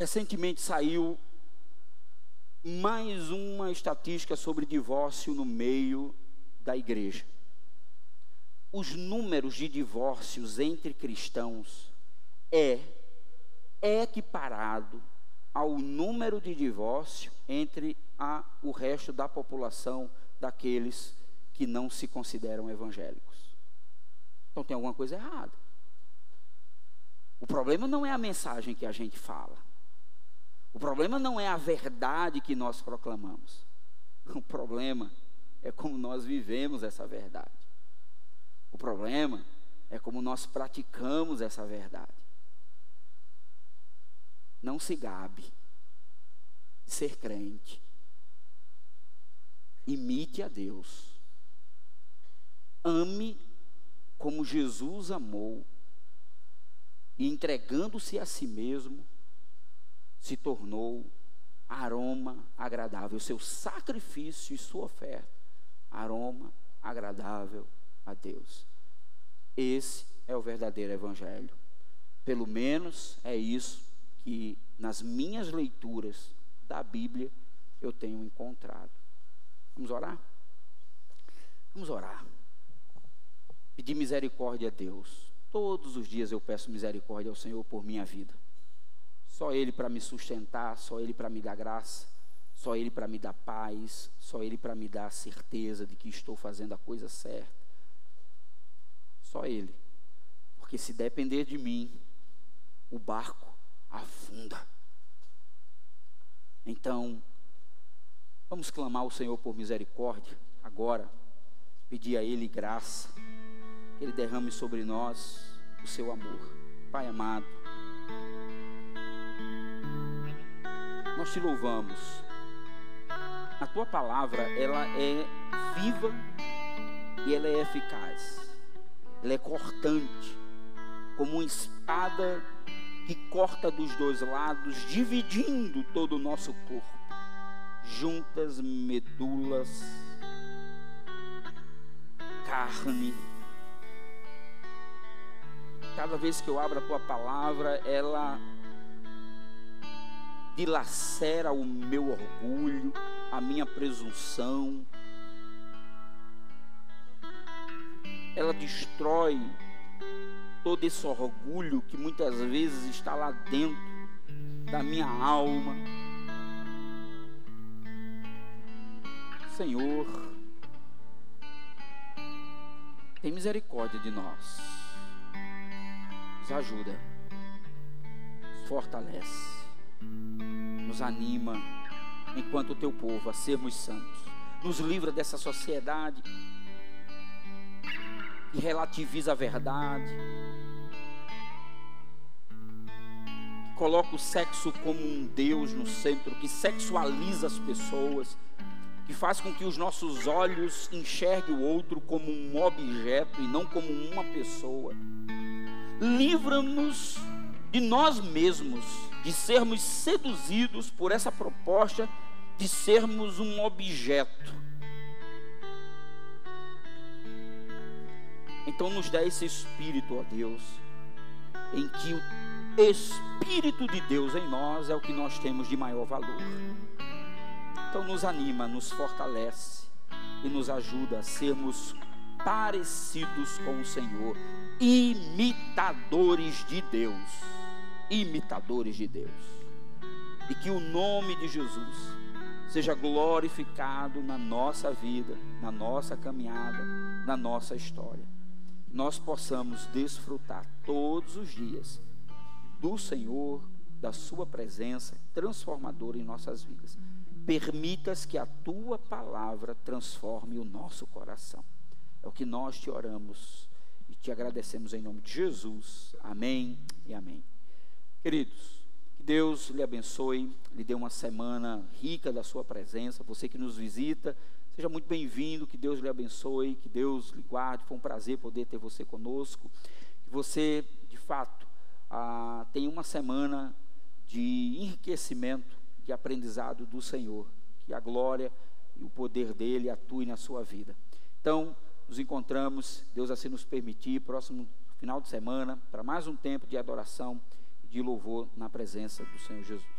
Recentemente saiu mais uma estatística sobre divórcio no meio da igreja. Os números de divórcios entre cristãos é equiparado ao número de divórcio entre a, o resto da população daqueles que não se consideram evangélicos. Então tem alguma coisa errada. O problema não é a mensagem que a gente fala. O problema não é a verdade que nós proclamamos. O problema é como nós vivemos essa verdade. O problema é como nós praticamos essa verdade. Não se gabe de ser crente. Imite a Deus. Ame como Jesus amou e entregando-se a si mesmo se tornou aroma agradável, seu sacrifício e sua oferta, aroma agradável a Deus. Esse é o verdadeiro evangelho. Pelo menos é isso que nas minhas leituras da Bíblia eu tenho encontrado. Vamos orar? Vamos orar. Pedir misericórdia a Deus Todos os dias eu peço misericórdia ao Senhor por minha vida. Só Ele para me sustentar, só Ele para me dar graça, só Ele para me dar paz, só Ele para me dar a certeza de que estou fazendo a coisa certa. Só Ele. Porque se depender de mim, o barco afunda. Então, vamos clamar ao Senhor por misericórdia agora, pedir a Ele graça, que Ele derrame sobre nós o seu amor. Pai amado, nós te louvamos. A tua palavra, ela é viva e ela é eficaz. Ela é cortante, como uma espada que corta dos dois lados, dividindo todo o nosso corpo, juntas, medulas, carne. Cada vez que eu abro a tua palavra, ela dilacera o meu orgulho, a minha presunção. Ela destrói todo esse orgulho que muitas vezes está lá dentro da minha alma. Senhor, tem misericórdia de nós, nos ajuda, fortalece, nos anima, enquanto o teu povo, a sermos santos, nos livra dessa sociedade que relativiza a verdade, que coloca o sexo como um Deus no centro, que sexualiza as pessoas, que faz com que os nossos olhos enxerguem o outro como um objeto e não como uma pessoa. Livra-nos de nós mesmos, de sermos seduzidos por essa proposta de sermos um objeto Então nos dá esse espírito, ó Deus, em que o Espírito de Deus em nós é o que nós temos de maior valor. Então nos anima, nos fortalece e nos ajuda a sermos parecidos com o Senhor, imitadores de Deus, imitadores de Deus. E que o nome de Jesus seja glorificado na nossa vida, na nossa caminhada, na nossa história nós possamos desfrutar todos os dias do Senhor, da Sua presença transformadora em nossas vidas. Permitas que a Tua palavra transforme o nosso coração. É o que nós te oramos e te agradecemos em nome de Jesus. Amém e amém. Queridos, que Deus lhe abençoe, lhe dê uma semana rica da Sua presença. Você que nos visita, Seja muito bem-vindo, que Deus lhe abençoe, que Deus lhe guarde. Foi um prazer poder ter você conosco. Que você, de fato, ah, tenha uma semana de enriquecimento, de aprendizado do Senhor. Que a glória e o poder dele atue na sua vida. Então, nos encontramos, Deus assim nos permitir, próximo final de semana, para mais um tempo de adoração de louvor na presença do Senhor Jesus.